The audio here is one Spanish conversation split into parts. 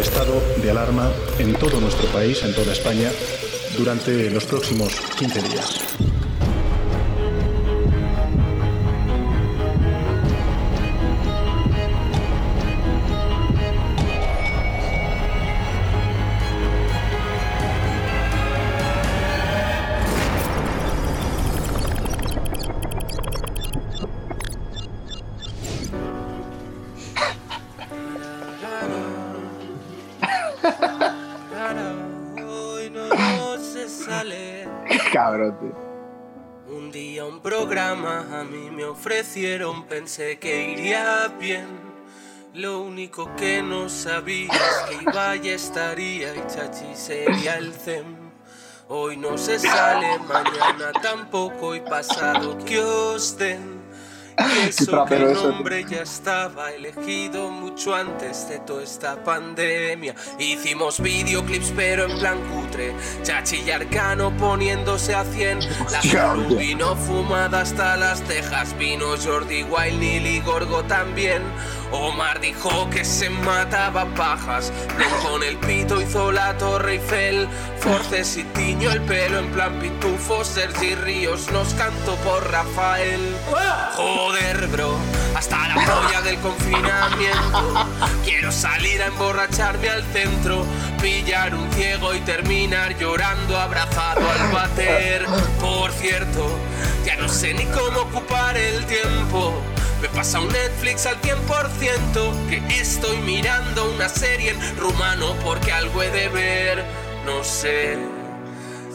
estado de alarma en todo nuestro país, en toda España, durante los próximos 15 días. Ofrecieron, pensé que iría bien. Lo único que no sabía es que iba y estaría y chachi sería el CEM. Hoy no se sale, mañana tampoco y pasado que os den. Y eso que el nombre ya estaba elegido mucho antes de toda esta pandemia. Hicimos videoclips pero en plan cutre. Chachi y Arcano poniéndose a 100. La tío. vino fumada hasta las cejas. Vino Jordi Wild, Nili Gorgo también. Omar dijo que se mataba pajas. Blon con el pito hizo la Torre Eiffel. Forces y tiño el pelo en plan pitufo. Sergi Ríos nos cantó por Rafael. Joder, bro, hasta la polla del confinamiento. Quiero salir a emborracharme al centro, pillar un ciego y terminar llorando abrazado al bater. Por cierto, ya no sé ni cómo ocupar el tiempo. Me pasa un Netflix al 100% que estoy mirando una serie en rumano porque algo he de ver. No sé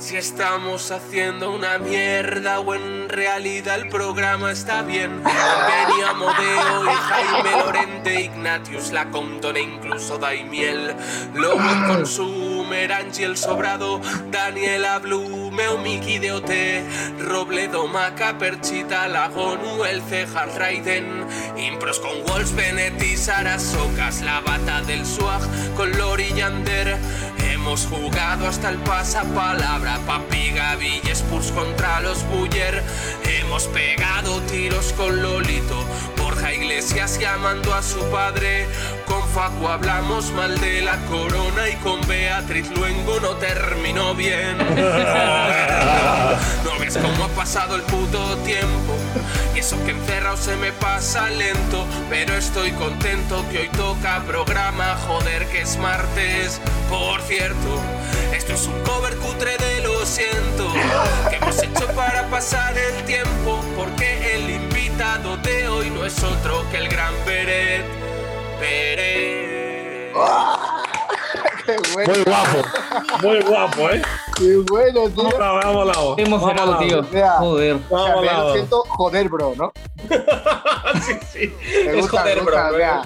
si estamos haciendo una mierda o en realidad el programa está bien. Venía Modeo y Jaime Lorente, Ignatius, la Compton e incluso Daimiel. Lobo Consumer, Angel Sobrado, Daniela Blumeo, Miki de OT, Robledo, Maca, Perchita, Lagonu, el Cejar Raiden, Impros con Wolves, Bennett y Sara Socas, la bata del Swag con Lori. Hemos jugado hasta el pasapalabra, Papi Gavi y Spurs contra los Buller. Hemos pegado tiros con Lolito, Borja Iglesias llamando a su padre. Con Facu hablamos mal de la corona y con Beatriz Luengo no terminó bien. No ves cómo ha pasado el puto tiempo. Y eso que encerrado se me pasa lento. Pero estoy contento que hoy toca programa. Joder, que es martes. Por cierto, esto es un cover cutre de lo siento. Que hemos hecho para pasar el tiempo. Porque invitado de hoy no es otro que el gran Peret. Peret. Qué bueno, Muy guapo, muy guapo, ¿eh? qué bueno, tío. Me ha molado, Qué emocionado, tío. Joder. O ha sea, me molado. siento joder, bro, ¿no? Sí, sí. Me Es gusta, joder, me gusta, bro, mira.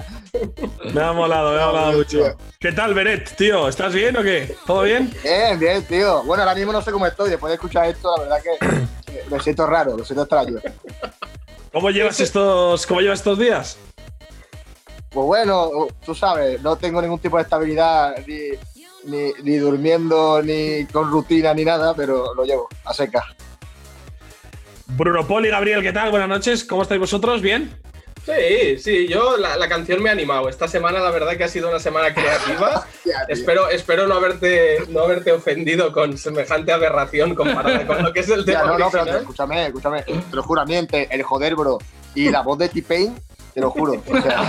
Me ha molado, me ha molado mucho. ¿Qué tal, Beret, tío? ¿Estás bien o qué? ¿Todo bien? Bien, bien, tío. Bueno, ahora mismo no sé cómo estoy. Después de escuchar esto, la verdad que me siento raro, me siento extraño. ¿Cómo llevas estos, cómo llevas estos días? Pues bueno, tú sabes, no tengo ningún tipo de estabilidad, ni, ni, ni durmiendo, ni con rutina, ni nada, pero lo llevo a seca. Bruno Pol y Gabriel, ¿qué tal? Buenas noches, ¿cómo estáis vosotros? ¿Bien? Sí, sí, yo la, la canción me ha animado. Esta semana la verdad que ha sido una semana creativa. Ya, espero, espero no haberte no haberte ofendido con semejante aberración comparada con lo que es el Ya, tema no, no, pero escúchame, escúchame. Te lo juro, entre el joder, bro, y la voz de T-Pain, te lo juro. O sea.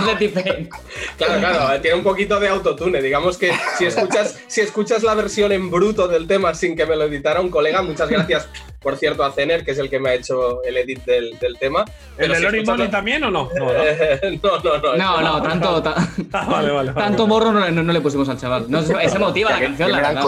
Claro, claro, tiene un poquito de autotune. Digamos que si escuchas, si escuchas la versión en bruto del tema sin que me lo editara un colega, muchas gracias, por cierto, a Zener, que es el que me ha hecho el edit del, del tema. ¿El de si Lori Money la- también o no? No, ¿no? Eh, no, no, no. No, no, tanto, ta- Ah, vale, vale. vale, tanto vale. morro no, no- no le pusimos al chaval. No, es, es emotiva la canción, la verdad.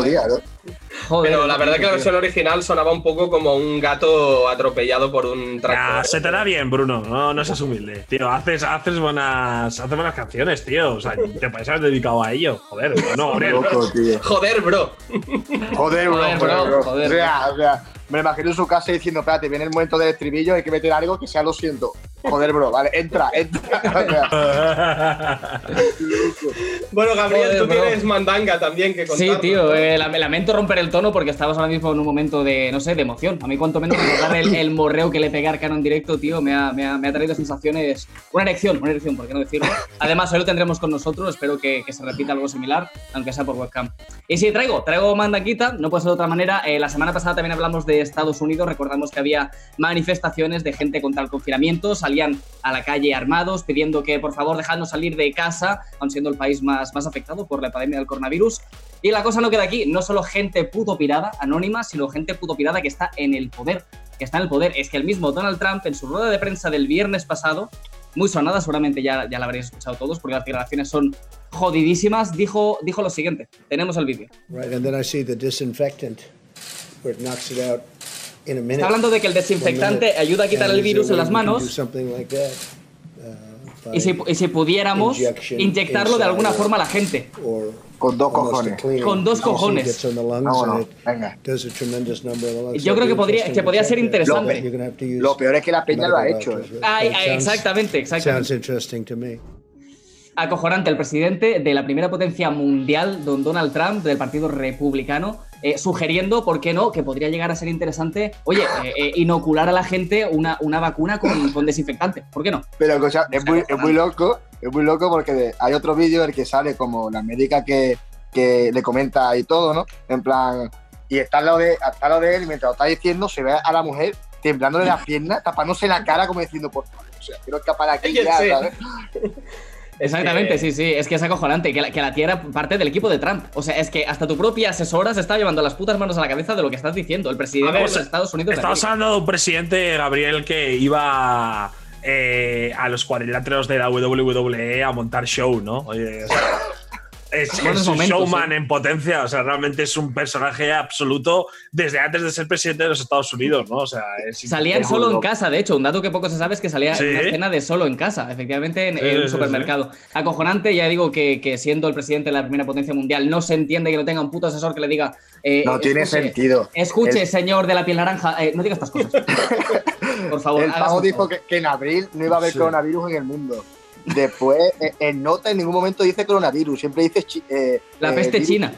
Joder, Pero la verdad que la versión original sonaba un poco como un gato atropellado por un Ah, tractor. se te da bien, Bruno. No, no seas humilde. Tío, haces, haces, buenas, haces buenas canciones, tío. O sea, te puedes haber dedicado a ello. Joder, no, bro. Joder, bro, Joder, joder, bro, bro. joder, o, sea, o sea, me imagino en su casa diciendo, espérate, viene el momento del estribillo, hay que meter algo que sea lo siento. Joder, bro, vale, entra, entra. Bueno, Gabriel, Joder, tú bro. tienes mandanga también que contar. Sí, tío, eh, la- lamento romper el tono porque estabas ahora mismo en un momento de, no sé, de emoción. A mí, cuanto menos, recordar el, el morreo que le pegué a Arcano en directo, tío, me ha, me ha- me ha traído sensaciones. Una erección, una erección, ¿por qué no decirlo? Además, hoy lo tendremos con nosotros, espero que, que se repita algo similar, aunque sea por webcam. Y sí, traigo, traigo mandanguita, no puede ser de otra manera. Eh, la semana pasada también hablamos de Estados Unidos, recordamos que había manifestaciones de gente contra el confinamiento, salían a la calle armados pidiendo que por favor dejadnos salir de casa, aun siendo el país más, más afectado por la epidemia del coronavirus. Y la cosa no queda aquí, no solo gente puto pirada, anónima, sino gente puto pirada que está en el poder, que está en el poder. Es que el mismo Donald Trump en su rueda de prensa del viernes pasado, muy sonada, seguramente ya, ya la habréis escuchado todos porque las declaraciones son jodidísimas, dijo, dijo lo siguiente, tenemos el vídeo. Right, and then I see the disinfectant where it knocks it out in a minute. Está hablando de que el desinfectante ayuda a quitar el virus en las manos something like that, uh, y si, y si pudiéramos inyectarlo de alguna forma a la gente. Con dos cojones. Con dos cojones. Vámonos, and it venga. Yo creo que podría- interesting que to podría ser that. interesante. To use Lo peor es que la peña lo ha hecho. eh. Ay, ay, sounds- exactamente, exactamente. Sounds interesting to me. acojonante el presidente de la primera potencia mundial, don Donald Trump, del Partido Republicano, eh, sugiriendo, ¿por qué no?, que podría llegar a ser interesante, oye, eh, eh, inocular a la gente una, una vacuna con, con desinfectante. ¿Por qué no? Pero o sea, es, muy, es muy loco, es muy loco porque de- hay otro vídeo en el que sale como la médica que, que le comenta y todo, ¿no? En plan, y está al lado de, está al lado de él y mientras lo está diciendo se ve a la mujer temblándole las piernas, tapándose la cara como diciendo, por favor, o sea, quiero escapar aquí ya. ¿sabes? Exactamente, sí, sí, es que es acojonante, que la, que la tía era parte del equipo de Trump. O sea, es que hasta tu propia asesora se está llevando las putas manos a la cabeza de lo que estás diciendo, el presidente ver, de los Estados Unidos. Estamos hablando de un presidente, Gabriel, que iba eh, a los cuadriláteros de la WWE a montar show, ¿no? Oye, o sea, es, un momentos, showman sí. en potencia, o sea, realmente es un personaje absoluto desde antes de ser presidente de los Estados Unidos, ¿no? O sea, es Salían Es solo en casa, de hecho, un dato que poco se sabe es que salía Sí. en una escena de solo en casa, efectivamente, en, Sí, en un sí, supermercado. Acojonante, ya digo que, que siendo el presidente de la primera potencia mundial no se entiende que no tenga un puto asesor que le diga. eh, No tiene escuche, sentido. Escuche, El- señor de la piel naranja, eh, no diga estas cosas. Por favor, El pavo dijo que, que en abril no iba a haber Sí. coronavirus en el mundo. Después, eh, en nota en ningún momento dice coronavirus, siempre dice eh, La eh, peste china.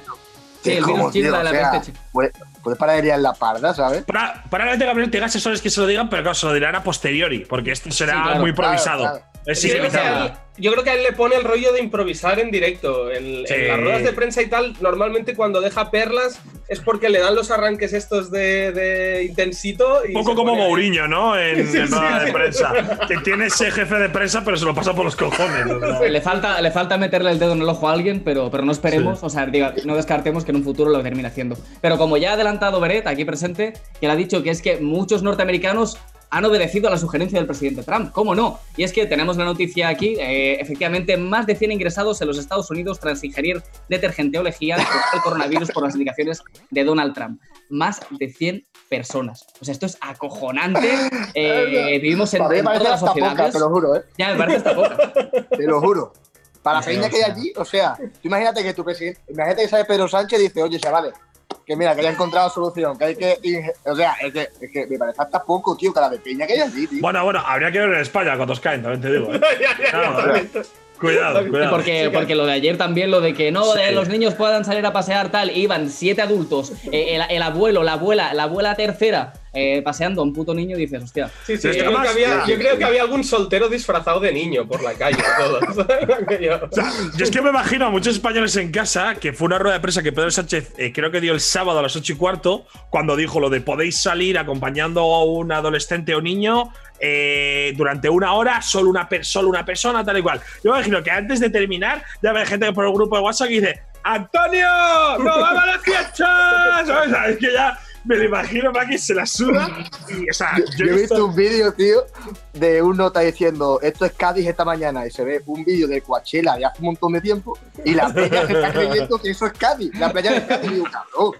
Sí, el ¿Cómo, virus chino, la de la O sea, peste china. Puedes puedes parar liar la parda, ¿sabes? Para, probablemente Gabriel tenga asesores que se lo digan, pero claro, se lo dirán a posteriori, porque esto será Sí, claro, muy improvisado. claro, claro. Es Yo creo, que a él, yo creo que a él le pone el rollo de improvisar en directo. En, Sí. en las ruedas de prensa y tal, normalmente cuando deja perlas es porque le dan los arranques estos de, de intensito. Y Un poco como. Mourinho, ¿no? En, Sí, en sí, rueda sí. de prensa. Que tiene ese jefe de prensa, pero se lo pasa por los cojones. Le falta, le falta meterle el dedo en el ojo a alguien, pero, pero no esperemos, o sea, diga, no descartemos que en un futuro lo termine haciendo. Pero como ya ha adelantado Beret, aquí presente, que le ha dicho que es que muchos norteamericanos han obedecido a la sugerencia del presidente Trump. ¿Cómo no? Y es que tenemos la noticia aquí, eh, efectivamente, más de 100 ingresados en los Estados Unidos tras ingerir detergente o lejía el coronavirus por las indicaciones de Donald Trump. Más de 100 personas. O sea, esto es acojonante. Eh, vivimos en, en todas las hasta poca, sociedades. te lo juro, ¿eh? Ya me parece poca. Te lo juro. Para la peña que hay allí, o sea, tú imagínate que tu presidente, imagínate que sale Pedro Sánchez y dice, oye, chavales, que mira, que ya he encontrado solución, que hay que. inge-". O sea, es que, es que me parece hasta poco, tío, cada de peña que hay allí, tío. Bueno, bueno, habría que ver en España cuántos caen, también te digo. ¿eh? Cuidado, cuidado. Porque, porque lo de ayer también, lo de que no, de los niños puedan salir a pasear tal, iban siete adultos, eh, el, el abuelo, la abuela, la abuela tercera, eh, paseando a un puto niño y dices, hostia. Sí, sí, Pero yo, que creo que había, yo creo que había algún soltero disfrazado de niño por la calle. Yo es que me imagino a muchos españoles en casa que fue una rueda de prensa que Pedro Sánchez eh, creo que dio el sábado a las 8 y cuarto, cuando dijo lo de podéis salir acompañando a un adolescente o niño eh, durante una hora, solo una, solo una persona, tal y cual. Yo me imagino que antes de terminar, ya hay gente por el grupo de WhatsApp que dice: ¡Antonio! ¡No vamos a la fiesta! ¿Sabes? Es que ya me lo imagino que se la suda. Y, o sea, Yo he visto un vídeo, tío, de un nota diciendo esto es Cádiz esta mañana y se ve un vídeo de Coachella de hace un montón de tiempo y la peña se está creyendo que eso es Cádiz, la playa de Cádiz. Digo, cabrón.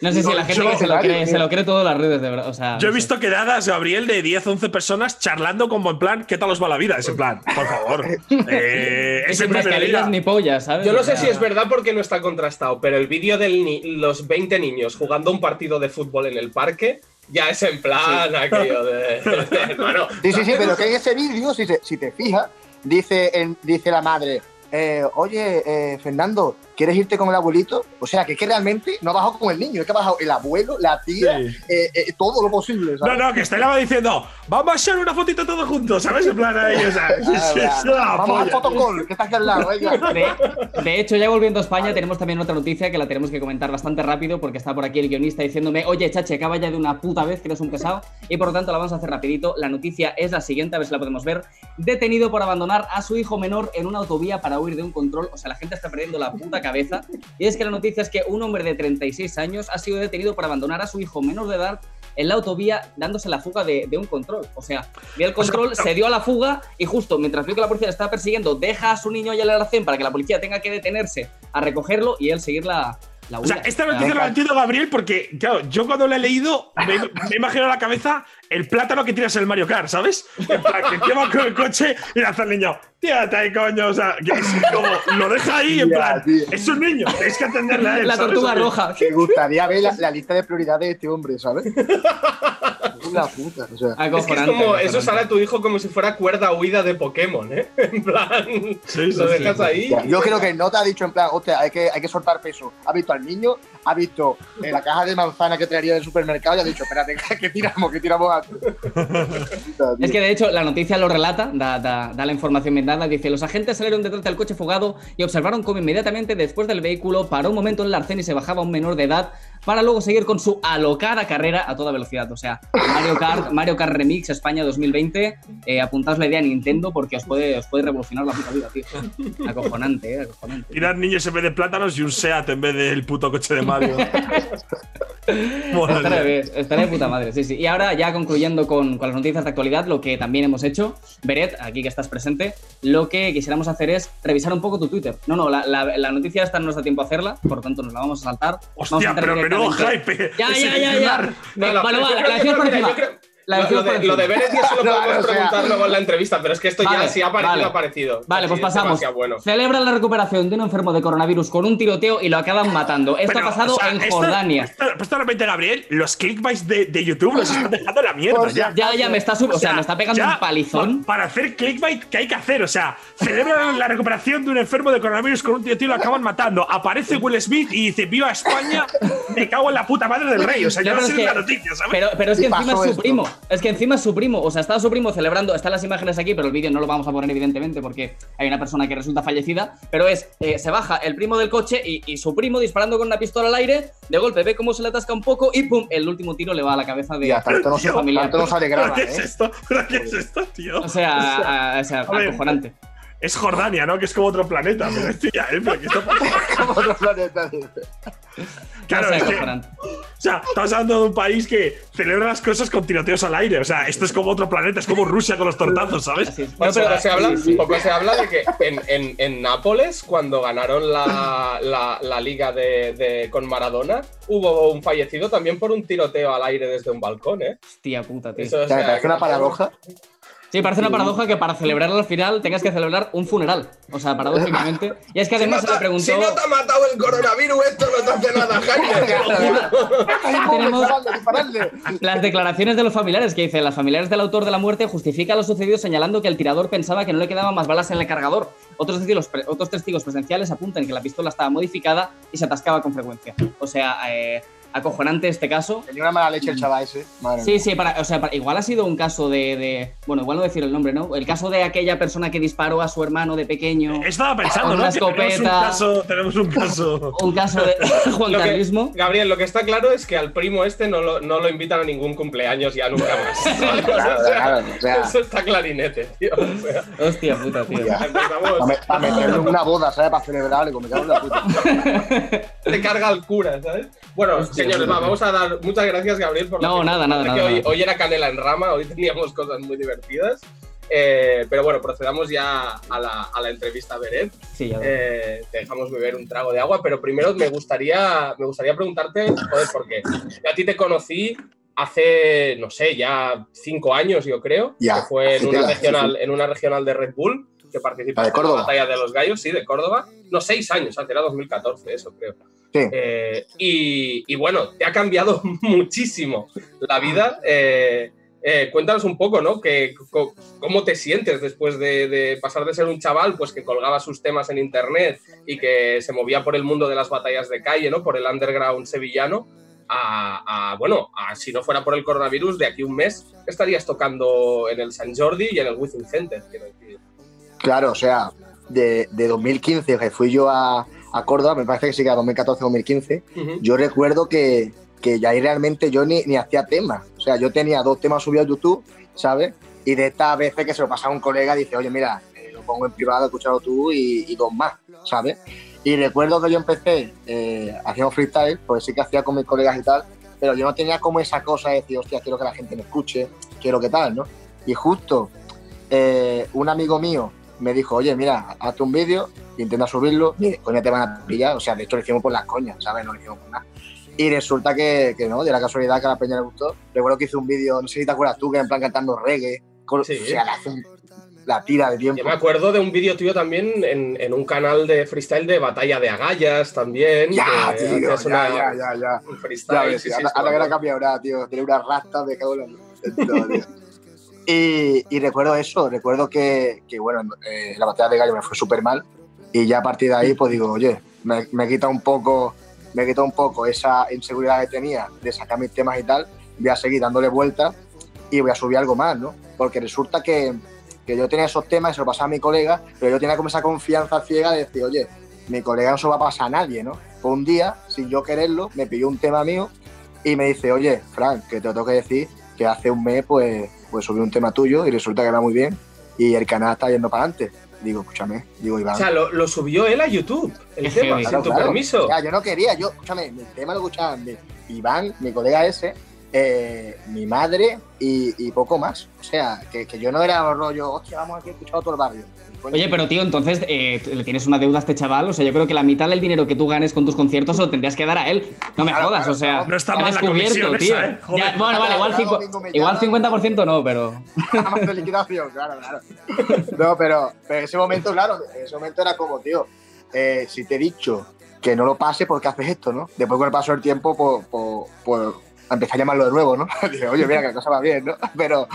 No sé si la gente yo- que se lo cree, se lo cree todo en las redes, de verdad. O sea, Yo he visto quedadas, Gabriel, de 10, 11 personas charlando como en plan, ¿qué tal os va la vida? Ese plan, por favor. Eh, es día. ni pollas, ¿sabes? Yo no O sé si es verdad porque no está contrastado, pero el vídeo de los 20 niños jugando un partido de fútbol en el parque Ya es en plan aquello de. Sí, sí, sí, pero que en ese vídeo, si, te- si te fijas, dice, en- dice la madre, eh, oye, eh, Fernando, ¿quieres irte con el abuelito? O sea, que es que realmente no ha bajado con el niño, es que ha bajado el abuelo, la tía, Sí. eh, eh, todo lo posible. No, ¿sabes? no, que Estela va diciendo, vamos a haechar una fotito todos juntos, ¿sabes? En plan ahí, o sea, Ah, Vamos al fotocall, que está aquí al lado. De, de hecho, ya volviendo a España, tenemos también otra noticia que la tenemos que comentar bastante rápido porque está por aquí el guionista diciéndome, oye, chache, acaba ya de una puta vez que eres un pesado y por lo tanto la vamos a hacer rapidito. La noticia es la siguiente, a ver si la podemos ver. Detenido por abandonar a su hijo menor en una autovía para huir de un control. O sea, la gente está perdiendo la puta cabeza. Y es que la noticia es que un hombre de 36 años ha sido detenido por abandonar a su hijo menor de edad en la autovía dándose la fuga de, de un control. O sea, vio el control, se dio a la fuga y justo mientras vio que la policía le estaba persiguiendo, deja a su niño allá en el alacén para que la policía tenga que detenerse a recogerlo y él seguir la, la O sea, esta noticia la entiendo Gabriel porque, claro, yo cuando la he leído me, me imagino en la cabeza el plátano que tiras en el Mario Kart, ¿sabes? En plan, que lleva con el coche y le hace al niño, tírate ahí, coño. O sea, que es como, lo deja ahí en plan, es un niño, tenéis que atenderle a él. la ¿sabes? tortuga sea, roja. Me gustaría ver la, la lista de prioridades de este hombre, ¿sabes? Una puta, o sea. Es que es como, eso sale a tu hijo como si fuera cuerda huida de Pokémon, ¿eh? En plan, Sí, sí, lo dejas sí. ahí. Yo creo que no te ha dicho en plan, hostia, hay que, hay que soltar peso. Ha visto al niño, ha visto eh, la caja de manzana que traería del supermercado y ha dicho, espérate, que tiramos, que tiramos antes. Es que de hecho la noticia lo relata, da, da- da la información bien dada, dice, los agentes salieron detrás del coche fugado y observaron cómo inmediatamente después del vehículo paró un momento en el arcén y se bajaba un menor de edad para luego seguir con su alocada carrera a toda velocidad. O sea, Mario Kart, Mario Kart Remix España 2020, eh, apuntaos la idea a Nintendo porque os puede, os puede revolucionar la puta vida, tío. Acojonante, eh, acojonante. Tirar niños en vez de plátanos y un SEAT en vez del puto coche de Mario. Bien, estará de puta madre, sí, sí. Y ahora, ya concluyendo con, con las noticias de actualidad, lo que también hemos hecho, Beret, aquí que estás presente, lo que quisiéramos hacer es revisar un poco tu Twitter. No, no, la, la- la noticia esta no nos da tiempo a hacerla, por lo tanto nos la vamos a saltar. Vamos a Hostia, pero menudo hype. Ya, ya, ya, ya. No, no, Bueno, yo va, creo la por encima. Yo La Lo, de, lo de lo podemos o sea- preguntar luego en la entrevista, pero es que esto Vale, ya sí ha parecido, vale. ha parecido. Vale, pues pasamos. bueno. Celebran la recuperación de un enfermo de coronavirus con un tiroteo y lo acaban matando. Esto Pero, ha pasado o sea, en esto- Jordania. Esto, esto realmente, Gabriel, los clickbaits de, de YouTube los están dejando en la mierda Pues ya. Ya, ya, me está, sub- o sea, sea, me está pegando ya, un palizón. pa- Para hacer clickbait, ¿qué hay que hacer? O sea, celebran la recuperación de un enfermo de coronavirus con un tío y lo acaban matando. Aparece Will Smith y dice: ¡Viva España! Me cago en la puta madre del rey. O sea, ya No, sé la noticia, ¿sabes? Pero, pero es que encima es su primo. Es que encima es su primo. O sea, estaba su primo celebrando. Están las imágenes aquí, pero el vídeo no lo vamos a poner, evidentemente, porque hay una persona que resulta fallecida. Pero es, eh, se baja el primo del coche y, y su primo disparando con una pistola al aire. De golpe ve cómo se le atasca un poco y ¡pum! El último tiro le va a la cabeza de, Y hasta esto no se, familiar. tanto no se ¿Pero alegraba, qué es ¿eh? esto? ¿Pero qué es esto, tío? O sea, o sea, A ver. Es Jordania, ¿no? Que es como otro planeta. Pero esto ya, ¿eh? Pero ¿qué está pasando? Como otro planeta, dice. Claro, O sea, es que-. O sea, estás hablando de un país que celebra las cosas con tiroteos al aire. O sea, esto es como otro planeta, es como Rusia con los tortazos, ¿sabes? Es. Poco, se habla, sí, sí. poco se habla de que en, en- en Nápoles, cuando ganaron la, la- la liga de, de- con Maradona, hubo un fallecido también por un tiroteo al aire desde un balcón, ¿eh? Hostia puta, tío. Eso, o sea, sea, parece una que- paradoja. Sí, parece una paradoja que para celebrarlo al final tengas que celebrar un funeral. O sea, paradójicamente. Y es que Si no, además se le preguntó. si no te ha matado el coronavirus, esto no te hace nada, Jaime. Tenemos-. Las declaraciones de los familiares que dicen, las familiares del autor de la muerte justifican lo sucedido señalando que el tirador pensaba que no le quedaban más balas en el cargador. Otros testigos, otros testigos presenciales apuntan que la pistola estaba modificada y se atascaba con frecuencia. O sea, eh, acojonante este caso. Tenía una mala leche el chaval ese. Madre Sí, sí, para, o sea, para- igual ha sido un caso de, de- Bueno, igual no decir el nombre, ¿no? El caso de aquella persona que disparó a su hermano de pequeño. Estaba pensando, Con ¿no? tenemos un escopeta. caso. Tenemos un caso. Un caso de Juan Carlismo. Gabriel, lo que está claro es que al primo este no lo, no lo invitan a ningún cumpleaños ya nunca más. ¿vale? Claro, O sea, claro, o sea. Eso está clarinete, tío. O sea, Hostia puta, tío. Empezamos- Para, me- para meterle en una boda, ¿sabes? Para celebrarle, como me cago en la puta. te carga el cura, ¿sabes? Bueno, señores, va, vamos a dar muchas gracias, Gabriel, por No, nada, nada, que nada, hoy, nada. hoy era canela en rama, hoy teníamos cosas muy divertidas. Eh, pero bueno, procedamos ya a la, a la entrevista a Beret. Sí, ya. Eh, te dejamos beber un trago de agua, pero primero me gustaría, me gustaría preguntarte, joder, ¿por qué? Yo a ti te conocí hace, no sé, ya cinco años, yo creo, Ya, que fue en una, sí, regional, sí. en una regional de Red Bull, que participaste de en la Córdoba. batalla de los gallos, sí, de Córdoba. No, seis años, hace era 2014, eso creo. Sí. Eh, y, y bueno, te ha cambiado muchísimo la vida. Eh, eh, cuéntanos un poco, ¿no? Que, ¿Cómo te sientes después de, de pasar de ser un chaval pues, que colgaba sus temas en internet y que se movía por el mundo de las batallas de calle, ¿no? Por el underground sevillano, a, a, bueno, a, si no fuera por el coronavirus, de aquí a un mes estarías tocando en el San Jordi y en el Within Center, quiero decir. Claro, o sea, de, de 2015 que fui yo a, a Córdoba, me parece que sí que era 2014-2015, Ujú. yo recuerdo que, que ya ahí realmente yo ni, ni hacía temas. O sea, yo tenía dos temas subidos a YouTube, ¿sabes? Y de estas veces que se lo pasaba a un colega, dice, oye, mira, eh, lo pongo en privado, escúchalo tú y, y dos más, ¿sabes? Y recuerdo que yo empecé eh, haciendo freestyle, pues sí que hacía con mis colegas y tal, pero yo no tenía como esa cosa de decir, hostia, quiero que la gente me escuche, quiero que tal, ¿no? Y justo eh, un amigo mío me dijo, oye, mira, hazte un vídeo, intenta subirlo, y coña te van a pillar. O sea, de hecho lo hicimos por las coñas, ¿sabes? No lo hicimos por nada. Y resulta que, que no, de la casualidad que a la peña le gustó. Recuerdo que hice un vídeo, no sé si te acuerdas tú, que en plan cantando reggae. con- Sí. O sea, la, la tira de tiempo. Yo me acuerdo de un vídeo tuyo también en, en un canal de freestyle de batalla de agallas también. Ya, que tío, hacías ya, una- ya, ya, ya. Un Ya freestyle. ves, sí, sí, ahora, sí, ahora que la cambiado ahora, tío. Tiene una rasta de cago en la-. Y, y recuerdo eso, recuerdo que, que, bueno, eh, la batalla de gallo me fue súper mal y ya a partir de ahí pues digo, oye, me, me quita un poco, me quita un poco esa inseguridad que tenía de sacar mis temas y tal, voy a seguir dándole vueltas y voy a subir algo más, ¿no? Porque resulta que, que yo tenía esos temas y se lo pasaba a mi colega, pero yo tenía como esa confianza ciega de decir, oye, mi colega no se va a pasar a nadie, ¿no? Pues un día, sin yo quererlo, me pilló un tema mío y me dice, oye, Frank, que te lo tengo que decir que hace un mes pues, pues subí un tema tuyo y resulta que va muy bien y el canal está yendo para adelante. Digo, escúchame, digo, Iván. O sea, lo, lo subió él a YouTube, el tema, sin Claro, tu claro. permiso. O sea, yo no quería, yo, escúchame, mi tema lo escuchaban mi- Iván, mi colega ese, eh, mi madre y, y poco más. O sea, que, que yo no era un rollo, hostia, vamos aquí a escuchar a todo el barrio. Oye, pero tío, entonces eh, le tienes una deuda a este chaval. O sea, yo creo que la mitad del dinero que tú ganes con tus conciertos se lo tendrías que dar a él. No me Claro, jodas, claro, o sea. no está mal la descubierto, comisión tío. esa, ¿eh? Ya, bueno, vale, igual, me igual llama. 50% no, pero. de liquidación, claro, claro. No, pero, pero en ese momento, claro, en ese momento era como, tío, eh, si te he dicho que no lo pase, ¿por qué haces esto, no? Después con el paso del tiempo, pues, pues, pues empecé a llamarlo de nuevo, ¿no? Dije, oye, mira que la cosa va bien, ¿no? Pero,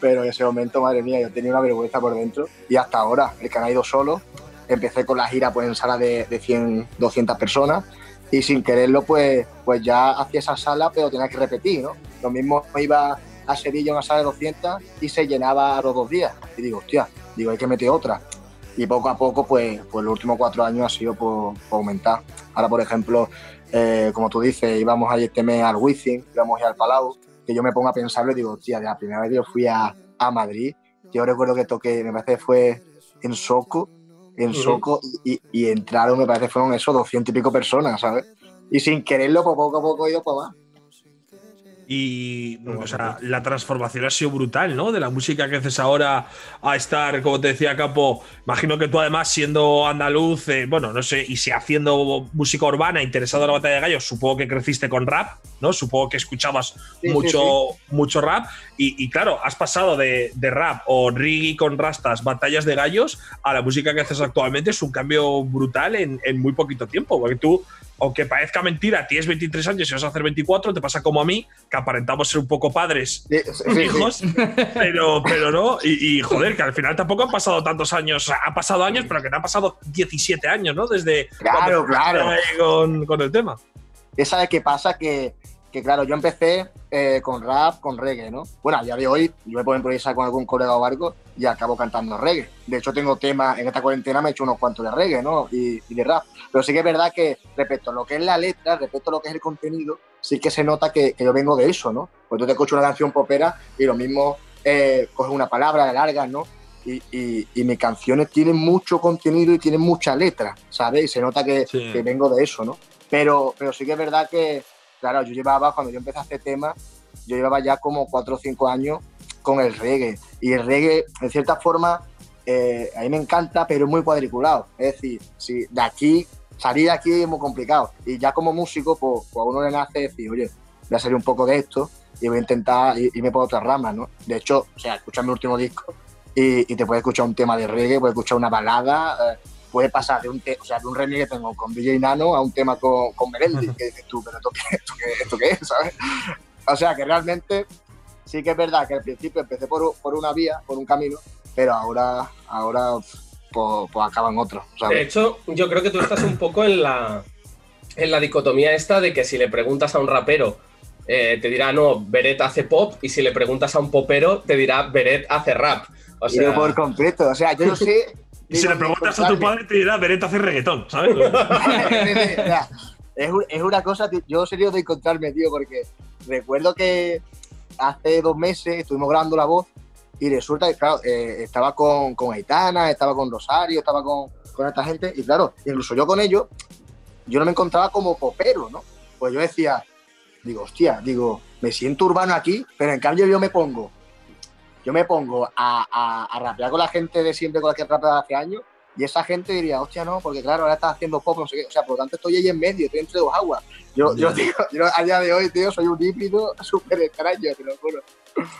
pero en ese momento, madre mía, yo tenía una vergüenza por dentro y hasta ahora, el canal ha ido solo. Empecé con la gira pues en sala de, de 100, 200 personas y sin quererlo, pues, pues ya hacía esa sala, pero tenía que repetir, ¿no? Lo mismo iba a Sevilla una sala de 200 y se llenaba a los dos días. Y digo, hostia, digo, hay que meter otra. Y poco a poco, pues, pues los últimos cuatro años ha sido por aumentar. Ahora, por ejemplo, eh, como tú dices, íbamos a ir este mes al Wizzing, íbamos a ir al Palau, que yo me pongo a pensarlo y digo, hostia, de la primera vez que yo fui a, a Madrid, yo recuerdo que toqué, me parece que fue en Soco, en Ujú. Soco, y, y entraron, me parece fueron esos 200 y pico personas, ¿sabes? Y sin quererlo, pues poco a poco he ido para más. Y o sea, la transformación ha sido brutal, ¿no? De la música que haces ahora a estar, como te decía Capo, imagino que tú además siendo andaluz, eh, bueno, no sé, y si haciendo música urbana, interesado en la batalla de gallos, supongo que creciste con rap, ¿no? Supongo que escuchabas Sí, mucho, sí, mucho rap. Y, y claro, has pasado de, de rap o reggae con rastas, batallas de gallos, a la música que haces actualmente. Es un cambio brutal en, en muy poquito tiempo, porque tú aunque parezca mentira, tienes 23 años y vas a hacer 24, te pasa como a mí, que aparentamos ser un poco padres, Sí, sí, sí. hijos, pero, pero no. Y, y, joder, que al final tampoco han pasado tantos años. O sea, han pasado años, pero que te han pasado 17 años, ¿no? Desde Claro, claro. con, con el tema. ¿Qué sabes qué pasa? Que, que claro, yo empecé eh, con rap, con reggae, ¿no? Bueno, a día de hoy yo me puedo improvisar con algún colega o barco y acabo cantando reggae. De hecho, tengo temas, en esta cuarentena me he hecho unos cuantos de reggae, ¿no? Y, y de rap. Pero sí que es verdad que respecto a lo que es la letra, respecto a lo que es el contenido, sí que se nota que, que yo vengo de eso, ¿no? Pues tú te escuchas una canción popera y lo mismo eh, coges una palabra, la largas, ¿no? Y, y, y, mis canciones tienen mucho contenido y tienen mucha letra, ¿sabes? Y se nota que, Sí. que vengo de eso, ¿no? Pero, pero sí que es verdad que, claro, yo llevaba, cuando yo empecé a hacer temas, yo llevaba ya como cuatro o cinco años con el reggae. Y el reggae, en cierta forma, eh, a mí me encanta, pero es muy cuadriculado. Es decir, si de aquí, salir de aquí es muy complicado. Y ya como músico, pues, pues a uno le nace decir, oye, voy a salir un poco de esto y voy a intentar ir- irme por otras ramas, ¿no? De hecho, o sea, escucha mi último disco y, y te puedes escuchar un tema de reggae, puedes escuchar una balada, eh, puede pasar de un, te- o sea, de un remix que tengo con DJ Nano a un tema con, con Melendi, que dices tú, pero ¿esto qué, esto, qué, ¿esto qué es? ¿sabes? O sea, que realmente sí que es verdad que al principio empecé por, por una vía, por un camino, pero ahora, ahora pues, pues acaban otros, De hecho, yo creo que tú estás un poco en la, en la dicotomía esta de que si le preguntas a un rapero, eh, te dirá, no, Beret hace pop, y si le preguntas a un popero, te dirá, Beret hace rap. O sea, por completo, o sea, yo no sé... Y si le preguntas a tu padre, te dirá, Beretta hace reggaetón, ¿sabes? Es, un- es una cosa, yo serio de encontrarme, tío, porque recuerdo que hace dos meses estuvimos grabando la voz y resulta que, claro, eh, estaba con, con Aitana, estaba con Rosario, estaba con, con esta gente, y claro, incluso yo con ellos, yo no me encontraba como popero, ¿no? Pues yo decía, digo, hostia, digo, me siento urbano aquí, pero en cambio yo me pongo, yo me pongo a, a, a rapear con la gente de siempre con la que rapeaba hace años, y esa gente diría, hostia, no, porque claro, ahora estás haciendo pop, no sé qué. O sea, por lo tanto estoy ahí en medio, estoy entre dos aguas. Yo, yo, digo, yo a día de hoy, tío, soy un híbrido súper extraño, te lo juro.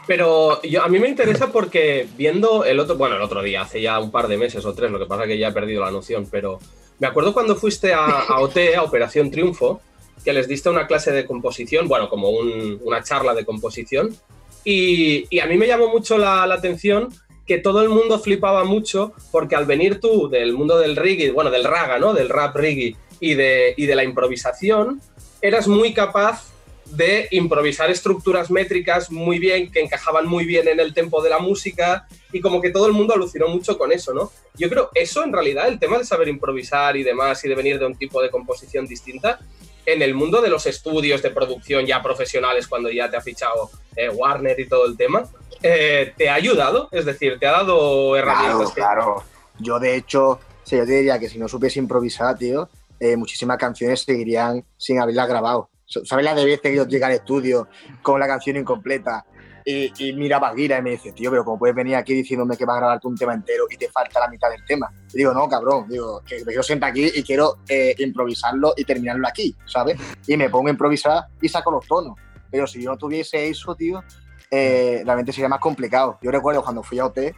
Pero yo, a mí me interesa porque viendo el otro, bueno, el otro día, hace ya un par de meses o tres, lo que pasa que ya he perdido la noción, pero me acuerdo cuando fuiste a, a OT, a Operación Triunfo, que les diste una clase de composición, bueno, como un- una charla de composición, y, a mí me llamó mucho la, la atención que todo el mundo flipaba mucho porque al venir tú del mundo del reggae, bueno, del raga, ¿no? Del rap reggae y de, y de la improvisación, eras muy capaz de improvisar estructuras métricas muy bien, que encajaban muy bien en el tempo de la música y como que todo el mundo alucinó mucho con eso, ¿no? Yo creo eso en realidad, el tema de saber improvisar y demás y de venir de un tipo de composición distinta, en el mundo de los estudios de producción ya profesionales, cuando ya te ha fichado eh, Warner y todo el tema, eh, ¿te ha ayudado? Es decir, ¿te ha dado herramientas? claro. Yo, de hecho, o yo te diría que si no supiese improvisar, tío, eh, muchísimas canciones seguirían sin haberlas grabado. ¿Sabes la de veces que yo al estudio con la canción incompleta y, y miraba a Gira y me dice, tío, pero ¿cómo puedes venir aquí diciéndome que vas a grabarte un tema entero y te falta la mitad del tema? Y digo, no, cabrón, digo, que quiero sentar aquí y quiero eh, improvisarlo y terminarlo aquí, ¿sabes? Y me pongo a improvisar y saco los tonos. Pero si yo no tuviese eso, tío, eh, realmente sería más complicado. Yo recuerdo cuando fui a OT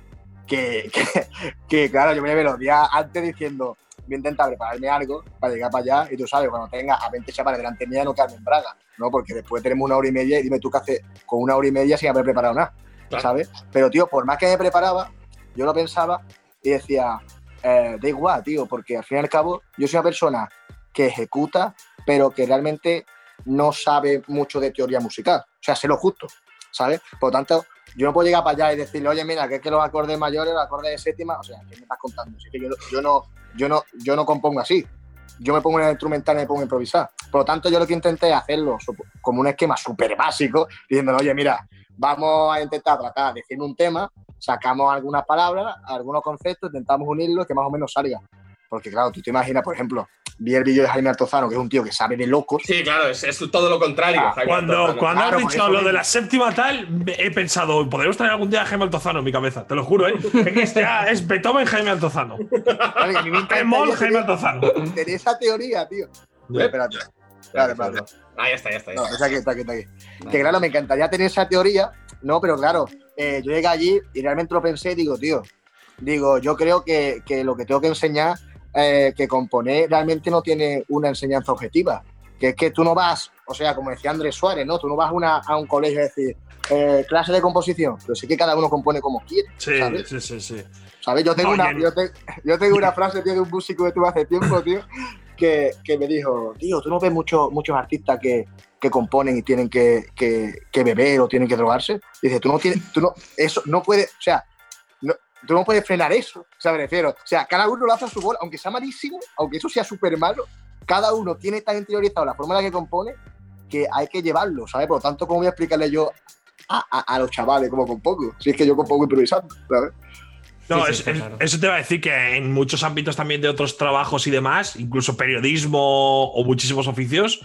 que, claro, yo me días antes diciendo, voy a intentar prepararme algo para llegar para allá y tú sabes, cuando tenga a 20 chavales delante mía no quedarme en Braga, ¿no? Porque después tenemos una hora y media y dime tú qué haces con una hora y media sin haber preparado nada, Claro. ¿sabes? Pero, tío, por más que me preparaba, yo lo pensaba y decía, eh, da igual, tío, porque al fin y al cabo yo soy una persona que ejecuta, pero que realmente no sabe mucho de teoría musical. O sea, sé lo justo, ¿sabes? Por lo tanto, yo no puedo llegar para allá y decirle, oye, mira, que es que los acordes mayores, los acordes de séptima, o sea, ¿qué me estás contando? Es que yo, yo, no, yo, no, yo no compongo así. Yo me pongo en el instrumental y me pongo a improvisar. Por lo tanto, yo lo que intenté es hacerlo como un esquema súper básico, diciéndole, oye, mira, vamos a intentar tratar de decirme un tema, sacamos algunas palabras, algunos conceptos, intentamos unirlos que más o menos salga. Porque, claro, tú te imaginas, por ejemplo, vi el vídeo de Jaime Altozano, que es un tío que sabe de locos. Sí, claro, es, es todo lo contrario. Ah, Cuando, Altozano. cuando Claro, has dicho lo de la séptima tal, he pensado, podríamos traer algún día a Jaime Altozano en mi cabeza, te lo juro, ¿eh? Es que este, ah, es Beethoven Jaime Altozano. Claro, Bemol Jaime Altozano. tener esa teoría, tío. Espérate, espérate, espérate. Ah, ya está, ya está. ya No, está. está aquí, está aquí, está aquí. Que claro, me encantaría tener esa teoría, no, pero claro, eh, yo llegué allí y realmente lo pensé y digo, tío, digo, yo creo que, que lo que tengo que enseñar, eh, que componer realmente no tiene una enseñanza objetiva. Que es que tú no vas, o sea, como decía Andrés Suárez, ¿no? Tú no vas a, una- a un colegio a decir, eh, clase de composición, pero sí que cada uno compone como quiere, Sí, ¿sabes? sí, sí, sí. ¿Sabes? Yo tengo, Oye, una, yo, te- yo tengo una frase, tío, de un músico que tuve hace tiempo, tío, que, que me dijo, tío, tú no ves muchos muchos artistas que, que componen y tienen que, que, que beber o tienen que drogarse. Dice, tú no tienes, tú no, eso no puedes, o sea, tú no puedes frenar eso, o sea, me refiero. O sea, cada uno lo hace a su bola, aunque sea malísimo, aunque eso sea súper malo, cada uno tiene tan interiorizado la forma en la que compone que hay que llevarlo, ¿sabes? Por lo tanto, ¿cómo voy a explicarle yo a, a- a los chavales cómo compongo? Si es que yo compongo improvisando, ¿sabes? No, Sí, sí, es- claro. eso te va a decir que en muchos ámbitos también de otros trabajos y demás, incluso periodismo o muchísimos oficios,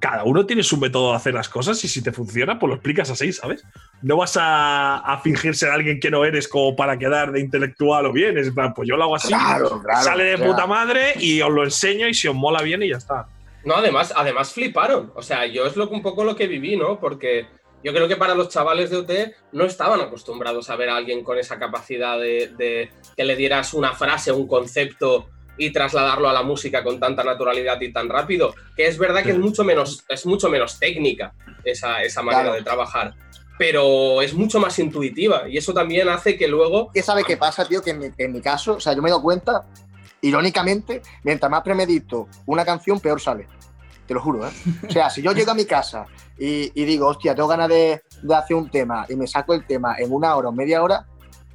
cada uno tiene su método de hacer las cosas y si te funciona, pues lo explicas así, ¿sabes? No vas a, a fingir ser alguien que no eres como para quedar de intelectual o bien. Es plan, pues yo lo hago así, Claro, claro, sale de puta madre y os lo enseño y si os mola bien y ya está. No, además, además fliparon. O sea, yo es lo, un poco lo que viví, ¿no? Porque yo creo que para los chavales de OT no estaban acostumbrados a ver a alguien con esa capacidad de, de que le dieras una frase, un concepto y trasladarlo a la música con tanta naturalidad y tan rápido, que es verdad que es mucho menos, es mucho menos técnica esa, esa manera Claro. de trabajar, pero es mucho más intuitiva y eso también hace que luego... ¿Qué sabe qué pasa, tío? Que en mi, en mi caso, o sea, yo me he dado cuenta, irónicamente, mientras más premedito una canción, peor sale. Te lo juro, ¿eh? O sea, si yo llego a mi casa y, y digo, hostia, tengo ganas de, de hacer un tema y me saco el tema en una hora o media hora,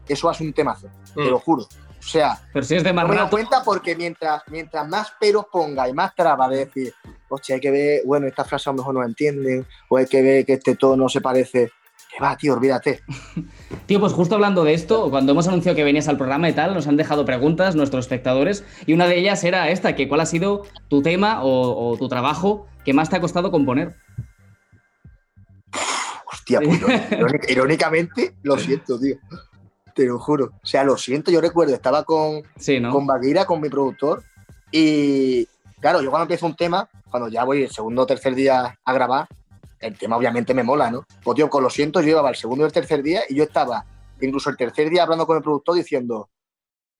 eso hace un temazo, te Mm. lo juro. O sea, Pero si es de más no me cuenta porque mientras, mientras más peros ponga y más trabas de decir, hostia, hay que ver, bueno, esta frase a lo mejor no la entienden, o hay que ver que este tono se parece. Que va, tío, olvídate. Tío, pues justo hablando de esto, cuando hemos anunciado que venías al programa y tal, nos han dejado preguntas nuestros espectadores y una de ellas era esta, que cuál ha sido tu tema o, o tu trabajo que más te ha costado componer. Hostia, pues irónica- irónicamente, lo siento, tío. Te lo juro. O sea, lo siento, yo recuerdo, estaba con, Sí, ¿no? con Baguira, con mi productor, y claro, yo cuando empiezo un tema, cuando ya voy el segundo o tercer día a grabar, el tema obviamente me mola, ¿no? Pues tío, con lo siento, yo llevaba el segundo y el tercer día y yo estaba, incluso el tercer día hablando con el productor diciendo,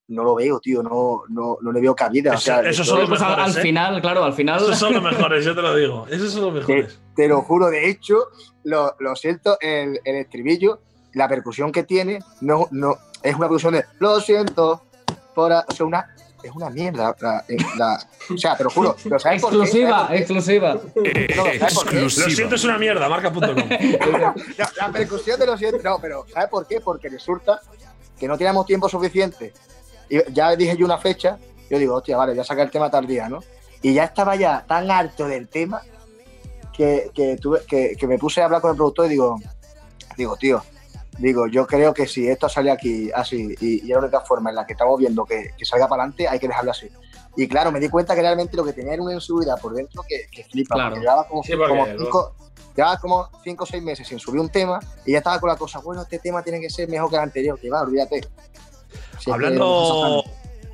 no lo veo, tío, no, no, no le veo cabida. o Eso- sea, eso yo- son los al, mejores, al ¿eh? final, claro, al final. Esos son los mejores, yo te lo digo. Esos son los mejores. Te lo juro, de hecho, lo, lo siento, el, el estribillo, la percusión que tiene, no, no, es una percusión de lo siento, por a-", o sea, una, es una mierda. la- la- o sea, te lo juro, pero ¿sabes por qué? exclusiva, ¿Sabes exclusiva. Lo siento, es una mierda, marca.com. No, la percusión de lo siento, no, pero ¿sabes por qué? Porque resulta que no teníamos tiempo suficiente. Y ya dije yo una fecha, yo digo, hostia, vale, voy a sacar el tema tal día, ¿no? Y ya estaba ya tan harto del tema que, que, tuve, que, que me puse a hablar con el productor y digo, digo, tío, digo, yo creo que si esto sale aquí así y, y es la única forma en la que estamos viendo que, que salga para adelante, hay que dejarlo así. Y claro, me di cuenta que realmente lo que tenía era una inseguridad por dentro que, que flipa, Claro. llevaba como, Sí, como cinco, llevaba como cinco o seis meses sin subir un tema y ya estaba con la cosa, bueno, este tema tiene que ser mejor que el anterior, que va, olvídate. Si es que Hablando,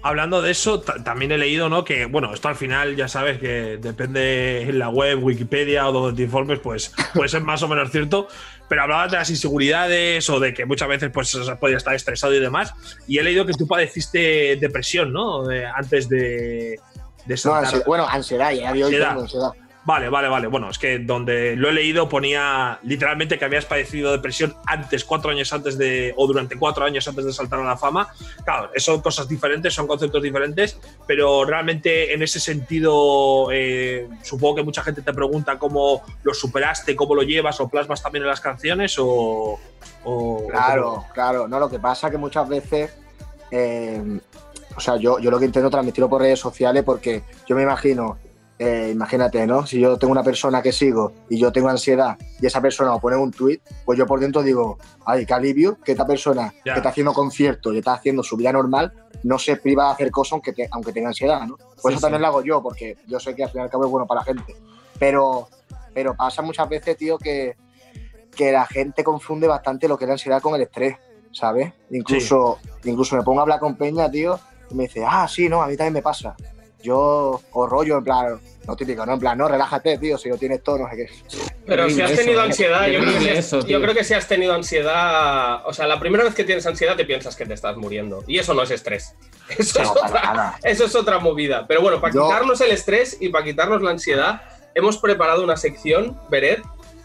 hablando de eso, ta- también he leído, ¿no? Que, bueno, esto al final ya sabes que depende en la web, Wikipedia o donde te informes, pues puede ser más o menos cierto. Pero hablabas de las inseguridades o de que muchas veces pues podías estar estresado y demás. Y he leído que tú padeciste depresión, ¿no? De- antes de, de No, ansiedad, bueno, ansiedad, ya hoy Ansiedad. ansiedad. Vale, vale, vale. Bueno, es que donde lo he leído ponía literalmente que habías padecido depresión antes, cuatro años antes de, o durante cuatro años antes de saltar a la fama. Claro, son cosas diferentes, son conceptos diferentes, pero realmente en ese sentido, eh, supongo que mucha gente te pregunta cómo lo superaste, cómo lo llevas, o plasmas también en las canciones, o. Claro, claro. No, lo que pasa que muchas veces, eh, o sea, yo, yo lo que intento transmitirlo por redes sociales porque yo me imagino, eh, imagínate, ¿no? Si yo tengo una persona que sigo y yo tengo ansiedad y esa persona me pone un tweet, pues yo por dentro digo, ay, qué alivio que esta persona que está haciendo conciertos y está haciendo su vida normal no se priva de hacer cosas aunque, te- aunque tenga ansiedad, ¿no? Sí, eso sí. también lo hago yo, porque yo sé que al fin y al cabo es bueno para la gente. Pero, pero pasa muchas veces, tío, que, que la gente confunde bastante lo que es la ansiedad con el estrés, ¿sabes? Incluso, incluso me pongo a hablar con Peña, tío, y me dice, ah, sí, no, a mí también me pasa. Yo, o rollo, en plan, no típico, no, en plan, no, relájate, tío, si no tienes todo, no sé qué. Pero si has tenido ansiedad, yo creo, que si has, eso, yo tío. creo que si has tenido ansiedad, o sea, la primera vez que tienes ansiedad te piensas que te estás muriendo. Y eso no es estrés. Eso, es, para otra, nada. eso es otra movida. Pero bueno, para Yo- quitarnos el estrés y para quitarnos la ansiedad, hemos preparado una sección, Beret,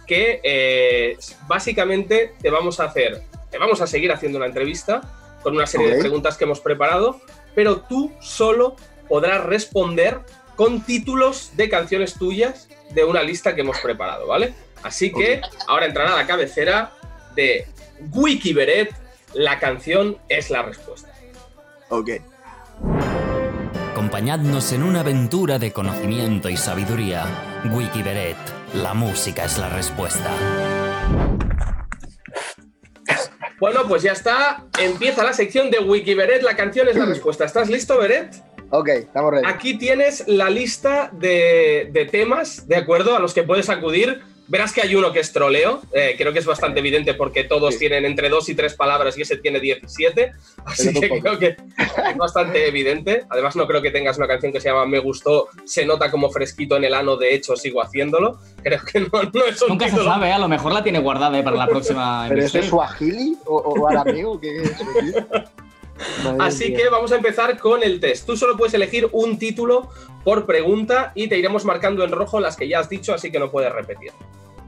que eh, básicamente te vamos a hacer, te vamos a seguir haciendo una entrevista con una serie de preguntas que hemos preparado, pero tú solo podrás responder con títulos de canciones tuyas de una lista que hemos preparado, ¿vale? Así que ahora entrará la cabecera de Wikiberet, la canción es la respuesta. Ok. Acompañadnos en una aventura de conocimiento y sabiduría. Wikiberet, la música es la respuesta. Bueno, pues ya está. Empieza la sección de Wikiberet, la canción es la respuesta. ¿Estás listo, Beret? Ok, estamos ready. Aquí tienes la lista de, de temas, ¿de acuerdo? A los que puedes acudir. Verás que hay uno que es troleo, eh, creo que es bastante evidente porque todos Sí. tienen entre dos y tres palabras y ese tiene 17, así que tampoco. creo que es bastante evidente. Además no creo que tengas una canción que se llama Me gustó, se nota como fresquito en el ano, de hecho sigo haciéndolo. Creo que no, no es un Nunca se título. sabe, ¿eh? a lo mejor la tiene guardada ¿eh? para la próxima ¿Pero es suajili o, o arameo? ¿Qué es Así mía. que vamos a empezar con el test. Tú solo puedes elegir un título por pregunta y te iremos marcando en rojo las que ya has dicho, así que no puedes repetir.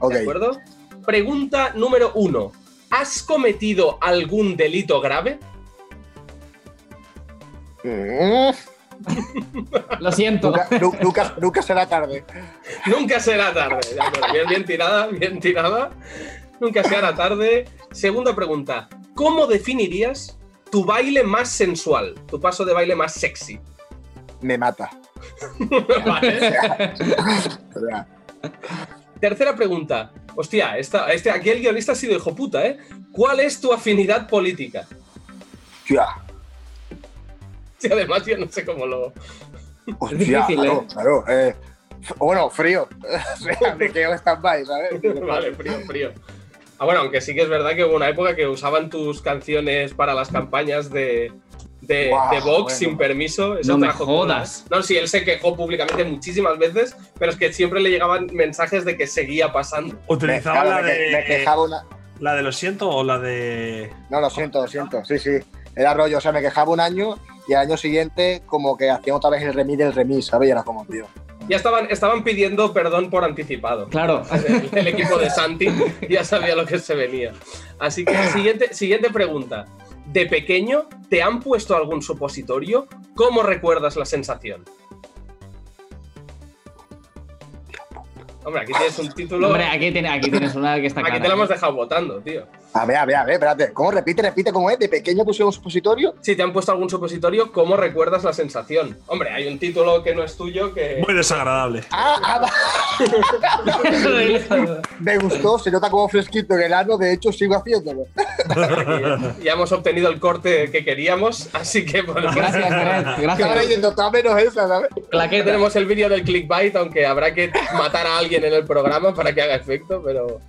¿De acuerdo? Pregunta número uno. ¿Has cometido algún delito grave? Mm, Lo siento. Nunca, nu- nunca, nunca será tarde. Nunca será tarde. Bien, bien tirada, bien tirada. Nunca será tarde. Segunda pregunta. ¿Cómo definirías tu baile más sensual? Tu paso de baile más sexy. Me mata. Vale. Tercera pregunta. Hostia, esta, este, aquí el guionista ha sido hijo puta, ¿eh? ¿Cuál es tu afinidad política? hostia, Sí, además yo no sé cómo lo... hostia, difícil, claro, ¿eh? claro, eh, f- bueno, frío. Me quedo stand-by, ¿sabes? vale, frío, frío. Ah, bueno, aunque sí que es verdad que hubo una época que usaban tus canciones para las campañas de, de, Vox bueno. sin permiso. Eso No me trajo jodas. No, sí, él se quejó públicamente muchísimas veces, pero es que siempre le llegaban mensajes de que seguía pasando. ¿Utilizaba la, me de, quejaba una. la de lo siento o la de. No, lo siento, lo siento. Sí, sí. Era rollo, o sea, me quejaba un año y al año siguiente, como que hacían otra vez el remix del remix, ¿sabes? Y era como, tío. Ya estaban, estaban pidiendo perdón por anticipado. Claro. El, el equipo de Santi ya sabía lo que se venía. Así que siguiente, siguiente pregunta. ¿De pequeño te han puesto algún supositorio? ¿Cómo recuerdas la sensación? Hombre, aquí tienes un título. Hombre, aquí, tiene- aquí tienes una que está Aquí clara. te la ¿eh? hemos dejado votando, tío. A ver, a ver, a ver, espérate. ¿Cómo repite, repite cómo es? ¿De pequeño pusieron un supositorio? Si te han puesto algún supositorio, ¿cómo recuerdas la sensación? Hombre, hay un título que no es tuyo que. Muy desagradable. Ah, ah, me gustó, se nota como fresquito en el ano, de hecho sigo haciéndolo. ya hemos obtenido el corte que queríamos, así que bueno, Gracias, Beret, Que ahora gracias. yendo menos esa, ¿sabes? Ya Claqueta. tenemos el vídeo del clickbait, aunque habrá que matar a alguien en el programa para que haga efecto, pero...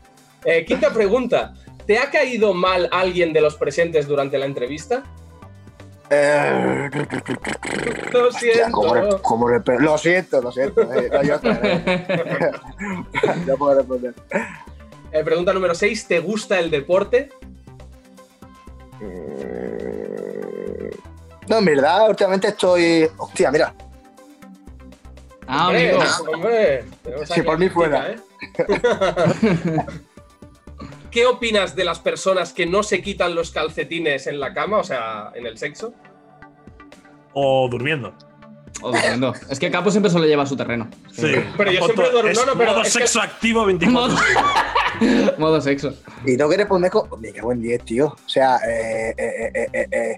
Eh, quinta pregunta. ¿Te ha caído mal alguien de los presentes durante la entrevista? Eh, Lo ¿cómo re- siento. cómo re- lo siento, lo siento. eh, no, yo vez. no puedo responder. Eh, pregunta número 6. ¿Te gusta el deporte? No, en verdad, últimamente estoy. Hostia, mira. Ah, Hombre, amigo. hombre, Si por mí fuera. ¿eh? ¿Qué opinas de las personas que no se quitan los calcetines en la cama, o sea, en el sexo? O durmiendo. Oh, tremendo. Es que Capo siempre solo lleva a su terreno. Sí. Pero yo siempre duermo- no, no, pero modo es que- sexo activo 24. Modo sexo. Y tengo que responder con. Me cago en 10, tío. O sea, eh, eh, eh, eh, eh,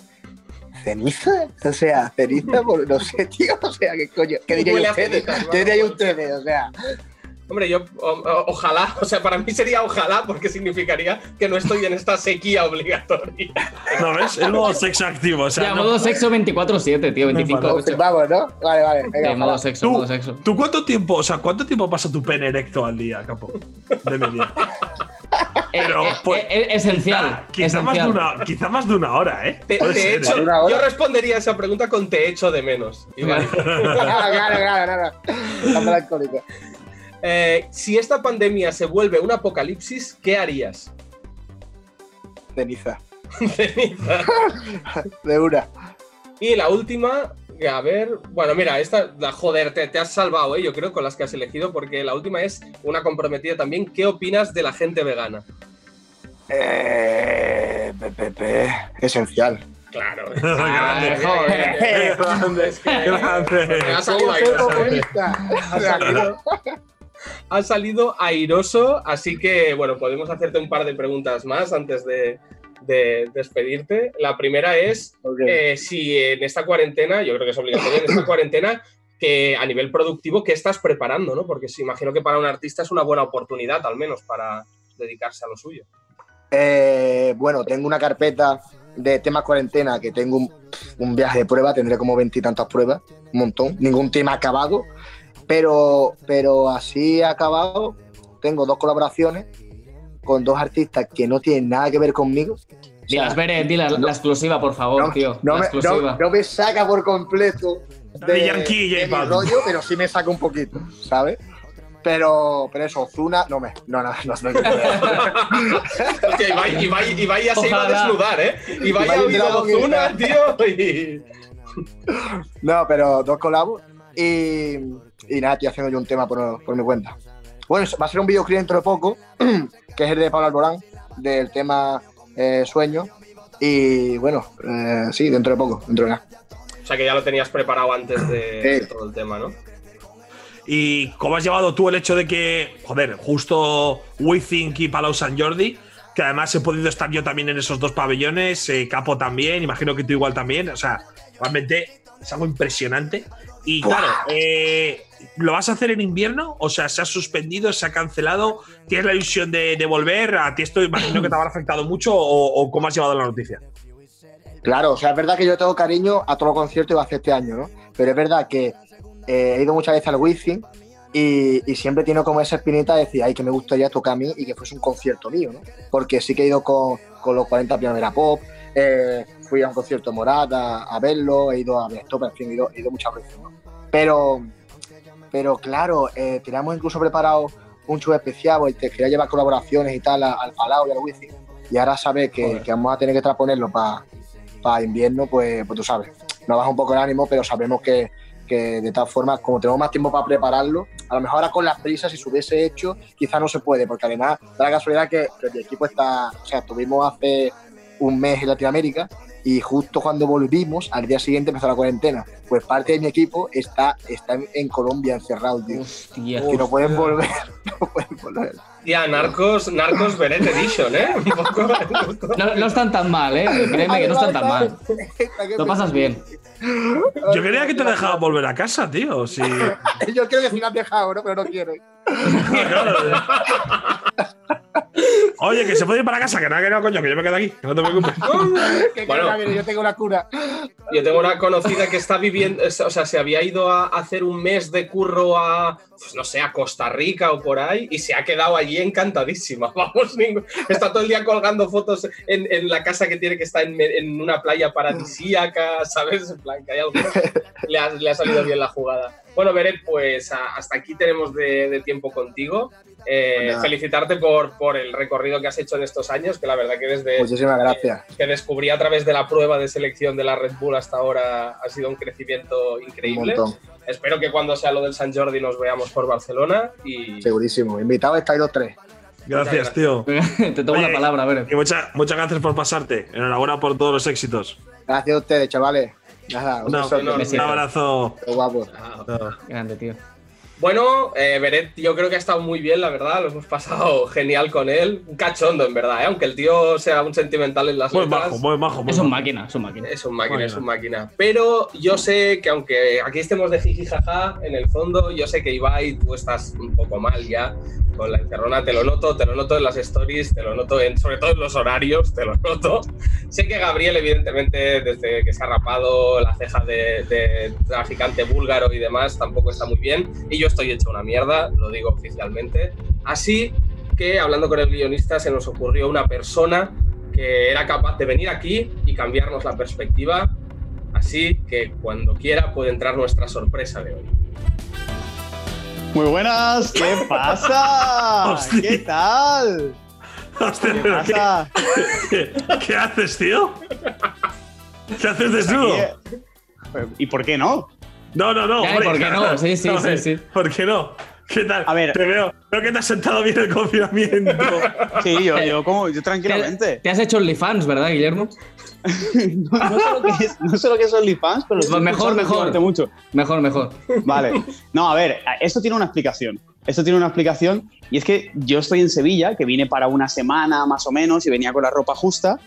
¿Ceniza? O sea, ceniza, por- no sé, tío. O sea, ¿qué coño? ¿Qué Huele diría a ustedes? ¿Qué diría vamos. ustedes? O sea, Hombre, yo o- o- ojalá, o sea, para mí sería ojalá porque significaría que no estoy en esta sequía obligatoria. ¿No ves? Es modo sexo activo. O sea, ya, no- modo sexo 24-7, tío. 25 No, ocho. vamos, ¿no? Vale, vale. Venga, Sí, modo sexo, ¿Tú, modo sexo. ¿Tú cuánto tiempo, o sea, cuánto tiempo pasa tu pene erecto al día, capo? De media. Pero, Eh, eh, pues, eh, esencial. Quizá más, de esencial. una, quizá más de una hora, ¿eh? Te, Puede te ser, echo- ¿eh? ¿Una hora? yo respondería a esa pregunta con te echo de menos. Iván. Claro, claro, claro, claro. Eh, si esta pandemia se vuelve un apocalipsis, ¿qué harías? Ceniza. Ceniza. De una. y la última, a ver, bueno, mira, esta, la, joder, te, te has salvado, ¿eh? yo creo, con las que has elegido, porque la última es una comprometida también. ¿Qué opinas de la gente vegana? Eh, pe, pe, pe, Esencial. Claro. Grande, Es que- qué grande. Me ha salido Ha salido, airoso, así que bueno, podemos hacerte un par de preguntas más antes de, de despedirte. La primera es eh, si en esta cuarentena, yo creo que es obligatorio, en esta cuarentena, que a nivel productivo, ¿qué estás preparando? ¿no? Porque sí, imagino que para un artista es una buena oportunidad, al menos, para dedicarse a lo suyo. Eh, bueno, tengo una carpeta de temas cuarentena que tengo un, un viaje de prueba, tendré como veintitantas pruebas, un montón, ningún tema acabado, pero, pero así acabado, tengo dos colaboraciones con dos artistas que no tienen nada que ver conmigo. O sea, Dilas, Beret, dila la, no- la exclusiva, por favor, no, tío. no la me, exclusiva. no- no me saca por completo Daddy Yankee y de mi rollo, pero sí me saca un poquito, ¿sabes? Pero, pero eso, Ozuna, no me. No, no, no, no, Hostia, Ibai, Ibai, Ibai ya se iba a desnudar, ¿eh? Ibai ha oído que Ozuna, tío. Y... No, pero dos colabos. Y, y nada, estoy haciendo yo un tema por, por mi cuenta. Bueno, va a ser un videoclip dentro de poco, que es el de Pablo Alborán, del tema eh, Sueño. Y bueno, eh, sí, dentro de poco, dentro de nada. O sea que ya lo tenías preparado antes de, todo el tema, ¿no? ¿Y cómo has llevado tú el hecho de que, joder, justo WeThink y Palau San Jordi, que además he podido estar yo también en esos dos pabellones, eh, Capo también, imagino que tú igual también, o sea, realmente es algo impresionante. Y claro, eh, ¿lo vas a hacer en invierno? O sea, ¿se ha suspendido, se ha cancelado? ¿Tienes la ilusión de, volver? ¿A ti esto imagino que te habrá afectado mucho o, cómo has llevado la noticia? Claro, o sea, es verdad que yo tengo cariño a todos los conciertos que va a hacer este año, ¿no? Pero es verdad que eh, he ido muchas veces al Wizzing y, y siempre tiene como esa espinita de decir, ay, que me gustaría tocar a mí y que fuese un concierto mío, ¿no? Porque sí que he ido con, los 40 Primavera Pop, eh, fui a un concierto de Morata a verlo, he ido a Stop, en fin, he ido, he ido muchas veces, ¿no? Pero, pero claro, eh, teníamos incluso preparado un show especial, porque te quería llevar colaboraciones y tal al Palau y al Wizzing, y ahora sabes que, que vamos a tener que transponerlo para para invierno, pues, pues tú sabes, nos baja un poco el ánimo, pero sabemos que, que de tal forma, como tenemos más tiempo para prepararlo, a lo mejor ahora con las prisas, si se hubiese hecho, quizás no se puede, porque además da la casualidad que, que mi equipo está, o sea, estuvimos hace un mes en Latinoamérica y justo cuando volvimos, al día siguiente empezó la cuarentena. Pues parte de mi equipo está, está en, Colombia encerrado, tío. Hostia. Y no pueden volver, no pueden volver. Tía, Narcos, Narcos Beret Edition, ¿eh? Un poco. un poco. No, no están tan mal, ¿eh? Créeme que no están tan mal. Lo pasas bien. Yo quería que te dejaba volver a casa, tío. Si... Yo creo que sí me han dejado, ¿no? Pero no quiero. Oye, que se puede ir para casa, que nada, que no, coño, que yo me quedo aquí, que no te preocupes. Que Bueno. yo tengo una cura. Yo tengo una conocida que está viviendo, o sea, se había ido a hacer un mes de curro a, pues, no sé, a Costa Rica o por ahí y se ha quedado allí encantadísima. Vamos, está todo el día colgando fotos en, en la casa que tiene que estar en, en una playa paradisíaca, ¿sabes? En plan, que hay algo. Le ha, le ha salido bien la jugada. Bueno, Beret, pues hasta aquí tenemos de, de tiempo contigo. Eh, Pues nada. felicitarte por, por el recorrido que has hecho en estos años, que la verdad que desde, Muchísimas gracias. que descubrí a través de la prueba de selección de la Red Bull hasta ahora ha sido un crecimiento Un increíble. montón. Espero que cuando sea lo del San Jordi nos veamos por Barcelona y Segurísimo. Invitados estáis los tres. Gracias, tío. Te tomo Oye, la palabra, a ver. Y mucha- muchas gracias por pasarte. Enhorabuena por todos los éxitos. Gracias a ustedes, chavales. Nada, un No, enorme. Un abrazo. Qué guapo. Grande, tío. Bueno, eh, Beret, yo creo que ha estado muy bien, la verdad. Lo hemos pasado genial con él. Un cachondo, en verdad, ¿eh? aunque el tío sea un sentimental en las Muy letras. majo, muy majo. muy Es un majo. máquina, es un máquina. Es un máquina, Máquina. es un máquina. Pero yo sé que aunque aquí estemos de jiji jaja, en el fondo, yo sé que Ibai, tú estás un poco mal ya con la encerrona, te lo noto, te lo noto en las stories, te lo noto en, sobre todo en los horarios, te lo noto. Sé que Gabriel, evidentemente, desde que se ha rapado la ceja de, de traficante búlgaro y demás, tampoco está muy bien. Y yo estoy hecho una mierda, lo digo oficialmente. Así que, hablando con el guionista, se nos ocurrió una persona que era capaz de venir aquí y cambiarnos la perspectiva. Así que cuando quiera puede entrar nuestra sorpresa de hoy. Muy buenas, ¿qué pasa? Hostia. ¿Qué tal? Hostia, ¿Qué pero ¿qué, pasa? qué- qué haces, tío? ¿Qué haces desnudo? Aquí, eh, ¿Y por qué no? No, no, no. Hombre, ¿por qué no? Sí, sí, sí, sí. ¿Por qué no? ¿Qué tal? A ver. Te veo, veo que te has sentado bien el confinamiento. Sí, yo, yo como yo Te, tranquilamente. te has hecho OnlyFans, ¿verdad, Guillermo? No, no sé lo que es, no sé lo que es OnlyFans, pero lo estoy Mejor, mejor. mucho. Mejor, mejor. Vale. No, a ver, esto tiene una explicación. Esto tiene una explicación y es que yo estoy en Sevilla, que vine para una semana más o menos y venía con la ropa justa.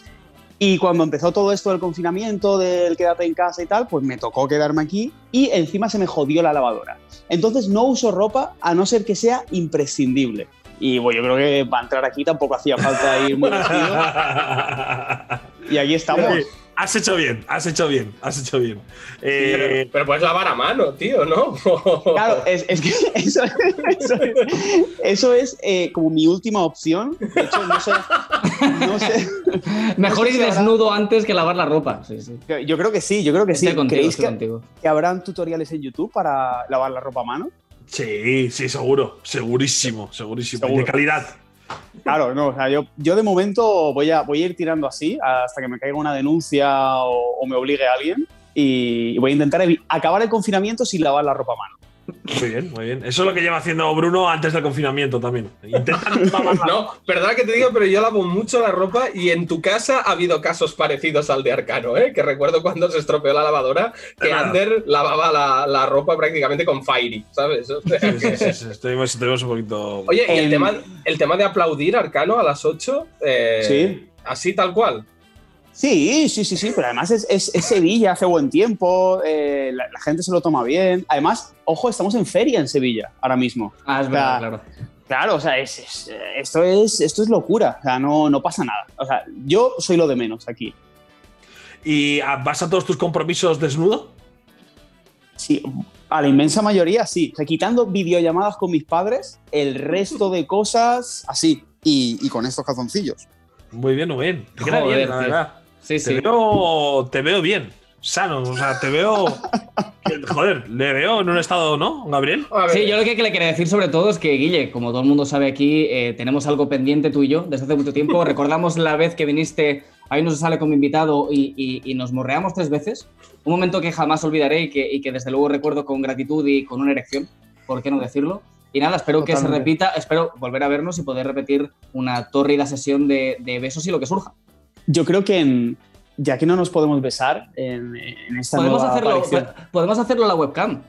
Y cuando empezó todo esto del confinamiento, del quédate en casa y tal, pues me tocó quedarme aquí y encima se me jodió la lavadora. Entonces no uso ropa a no ser que sea imprescindible. Y bueno, yo creo que para entrar aquí tampoco hacía falta ir muy vestido. Y aquí estamos. Has hecho bien, has hecho bien, has hecho bien. Eh, pero, pero puedes lavar a mano, tío, ¿no? Claro, es, es que eso, eso es, eso es, eh, como mi última opción. De hecho, no sé. No sé. Mejor No sé ir si habrá- desnudo antes que lavar la ropa. Sí, sí. Yo- creo que sí, yo creo que Estoy sí. contigo, ¿Creéis estoy que, contigo. que habrán tutoriales en YouTube para lavar la ropa a mano? Sí, sí, seguro. Segurísimo, segurísimo. Y Seguro. De calidad. Claro, no, o sea, yo, yo de momento voy a, voy a ir tirando así hasta que me caiga una denuncia o, o me obligue a alguien y voy a intentar acabar el confinamiento sin lavar la ropa a mano. Muy bien, muy bien. Eso es lo que lleva haciendo Bruno antes del confinamiento también. No perdona que te diga, pero yo lavo mucho la ropa y en tu casa ha habido casos parecidos al de Arcano, ¿eh? Que recuerdo cuando se estropeó la lavadora, que Claro. Ander lavaba la, la ropa prácticamente con Fairy, ¿sabes? O sea Sí, que- sí, sí, sí, Estuvimos, estuvimos un poquito. Oye, y el Em, tema, el tema de aplaudir Arcano a las 8, eh, Sí. así tal cual. Sí, sí, sí, sí, pero además es, es- es Sevilla, hace buen tiempo, eh, la, la gente se lo toma bien. Además, ojo, estamos en feria en Sevilla ahora mismo. Ah, es O sea, verdad, claro. Claro, o sea, es- es- esto, es, esto es locura, o sea, no, no pasa nada. O sea, yo soy lo de menos aquí. ¿Y vas a todos tus compromisos desnudo? Sí, a la inmensa mayoría sí. O sea, quitando videollamadas con mis padres, el resto de cosas así. Y, y con estos calzoncillos. Muy bien, muy bien. Te queda Joder, bien, la verdad. Sí, Te, sí. veo, te veo bien, sano. O sea, te veo. Joder, le veo en un estado, ¿no, Gabriel? Sí, yo lo que le quería decir sobre todo es que, Guille, como todo el mundo sabe aquí, eh, tenemos algo pendiente tú y yo desde hace mucho tiempo. Recordamos la vez que viniste, ahí nos sale como invitado y, y- y nos morreamos tres veces. Un momento que jamás olvidaré y que, y que desde luego recuerdo con gratitud y con una erección, ¿por qué no decirlo? Y nada, espero que se repita, espero volver a vernos y poder repetir una tórrida sesión de, de besos y lo que surja. Yo creo que en- ya que no nos podemos besar en, en esta Podemos nueva hacerlo, aparición- podemos hacerlo en la webcam.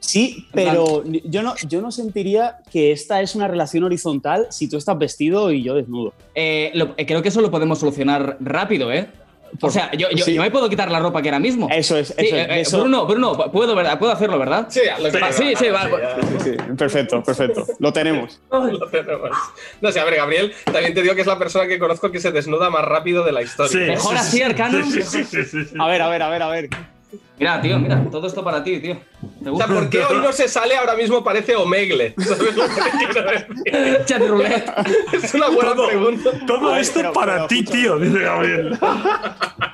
Sí, pero yo no, yo no sentiría que esta es una relación horizontal si tú estás vestido y yo desnudo. Eh, lo- eh, creo que eso lo podemos solucionar rápido, ¿eh? O sea, yo, yo- Sí. yo me puedo quitar la ropa que ahora mismo. Eso es, eso Sí, es. eh, eh, eso- Bruno, Bruno, puedo, ¿verdad? puedo hacerlo, ¿verdad? sí, lo que Va, sí, sí, va, sí, perfecto, perfecto. Lo tenemos. Lo tenemos. No sé, a ver, Gabriel, también te digo que es la persona que conozco que se desnuda más rápido de la historia. Mejor así, Arcano. Sí, sí, sí, sí, sí. A ver, a ver, a ver, a ver. Mira, tío, mira, todo esto para ti, tío. ¿por qué hoy no se sale ahora mismo parece Omegle? ¿Sabes lo que te quiero decir? Chat roulette. Es una buena Todo- pregunta. Todo esto pero- para pero ti, escucha. tío, dice Gabriel.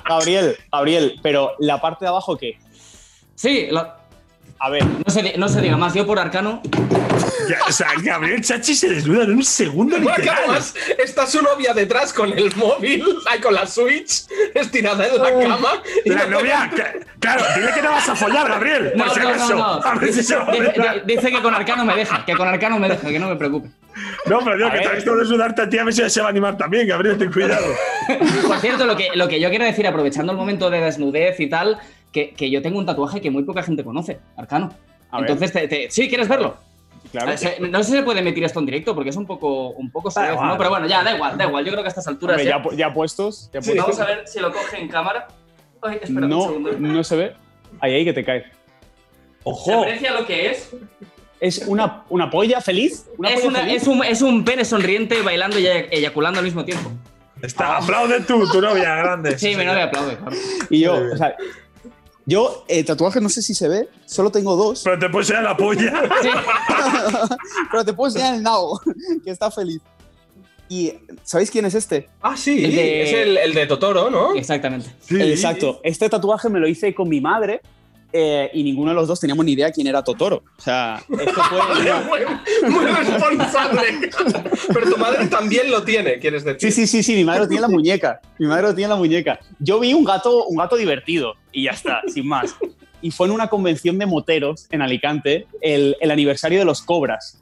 Gabriel, Gabriel, pero la parte de abajo, ¿qué? Sí, lo- A ver, no, se, no se diga más. Yo por Arcano. Ya, o sea, Gabriel Chachi se desnuda en un segundo literal. además está su novia detrás con el móvil, ahí con la Switch, estirada en la cama. y La no- novia, que- claro, dile que no vas a follar, Gabriel. No, no, no, no. A ver si se va a Dice, que con Arcano me deja, que con Arcano me deja, que no me preocupe. No, pero digo que te ha visto desnudarte a ti, a ver si se va a animar también, Gabriel, ten cuidado. Por cierto, lo que, lo que yo quiero decir, aprovechando el momento de desnudez y tal, que, que yo tengo un tatuaje que muy poca gente conoce, Arcano. A. Entonces, te- te- ¿sí quieres verlo? Claro. Se- No sé si se puede emitir esto en directo porque es un poco, un poco igual. ¿no? Pero bueno, ya, da igual, da igual. Yo creo que a estas alturas. Hombre, ya- ya, pu- ya puestos, ya Sí. puestos. Vamos a ver si lo coge en cámara. Ay, espera un No, segundo. no se ve. Ahí, ahí que te cae. ¿Se Ojo. aprecia lo que es? Es una, una polla feliz. Una Es, polla una- feliz. es, un, es un pene sonriente bailando y eyaculando al mismo tiempo. Está, aplaude tú, tu novia grande. Sí, mi novia aplaude, claro. Y yo, o sea, yo, eh, tatuaje no sé si se ve, solo tengo dos, Pero te puedes ir a la polla. Sí. pero te puedo enseñar el nabo, que está feliz. Y, ¿sabéis quién es este? Ah, sí, El de- es el, el de Totoro, ¿no? Exactamente. Exacto. Este tatuaje me lo hice con mi madre eh, y ninguno de los dos teníamos ni idea quién era Totoro. O sea, esto fue... Muy, muy responsable. Pero tu madre también lo tiene, quieres decir. Sí, sí, sí, sí, mi madre lo tiene en la muñeca. Mi madre lo tiene en la muñeca. Yo vi un gato, un gato divertido y ya está, sin más. Y fue en una convención de moteros en Alicante, el, el aniversario de los cobras.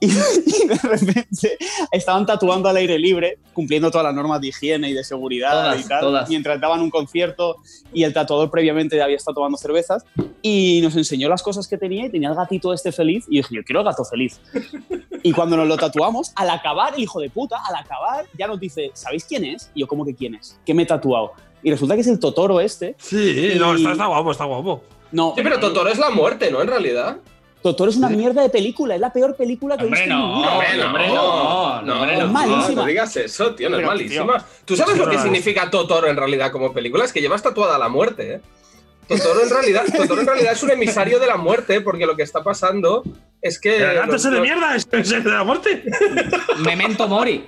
Y, de repente estaban tatuando al aire libre, cumpliendo todas las normas de higiene y de seguridad Todas, y tal, todas. mientras daban un concierto y el tatuador previamente había estado tomando cervezas y nos enseñó las cosas que tenía y tenía el gatito este feliz y dije, yo quiero el gato feliz. Y cuando nos lo tatuamos, al acabar, el hijo de puta, al acabar, ya nos dice, ¿sabéis quién es? Y yo, ¿cómo que quién es? ¿Qué me he tatuado? Y resulta que es el Totoro este. Sí, no, está, está guapo, está guapo. No, Sí, pero Totoro es la muerte, ¿no? En realidad. Totoro es una mierda de película, es la peor película que he visto en mi no. vida. Hombre, no, hombre, no, no, hombre, no. Es malísima. No digas eso, tío, no es malísima. ¿Tú sabes lo que no, significa Totoro en realidad como película? Es que llevas tatuada la muerte, ¿eh? Totoro en realidad, Totoro en realidad es un emisario de la muerte, porque lo que está pasando es que. ¿El gato los- ese de mierda es el de la muerte? Memento Mori.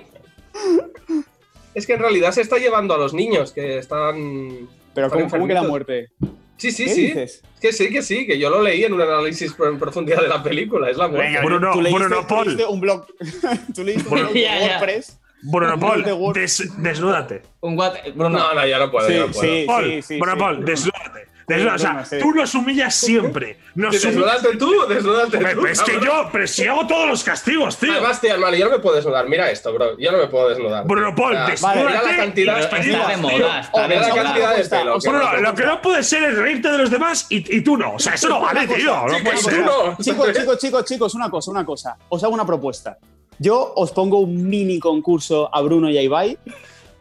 Es que en realidad se está llevando a los niños que están. Pero están ¿cómo, cómo que la muerte? Sí, sí, ¿Qué sí. dices? Que sí, que sí, que yo lo leí en un análisis en profundidad de la película. Es la muerte. Venga, Bruno, Tú leíste- Bruno tú Paul. leíste un blog. Tú leíste un Bruno- blog de Ya, ya. WordPress. Bruno Paul, des- desnúdate. Un what. Bruno. No, no, ya no puedo. Sí, ya no puedo. sí. Paul, sí, Bruno sí. Paul, desnúdate. O sea, sí. tú nos humillas siempre. Nos humillas. Desnúdate tú, desnúdate tú. Pero es que yo, pero si hago todos los castigos, tío. Además, tío, hermano, yo no me puedo desnudar. Mira esto, bro. Yo no me puedo desnudar. Bruno Paul, O sea, desnúdate. Mira la cantidad, Está de moda, está de la cantidad de pelo. O sea, que Bruno, no- lo que no puede ser es reírte de los demás y, y tú no. O sea, eso no vale, tío. No puede ser. Chicos, chicos, chicos, chicos, una cosa, una cosa. Os hago una propuesta. Yo os pongo un mini concurso a Bruno y a Ibai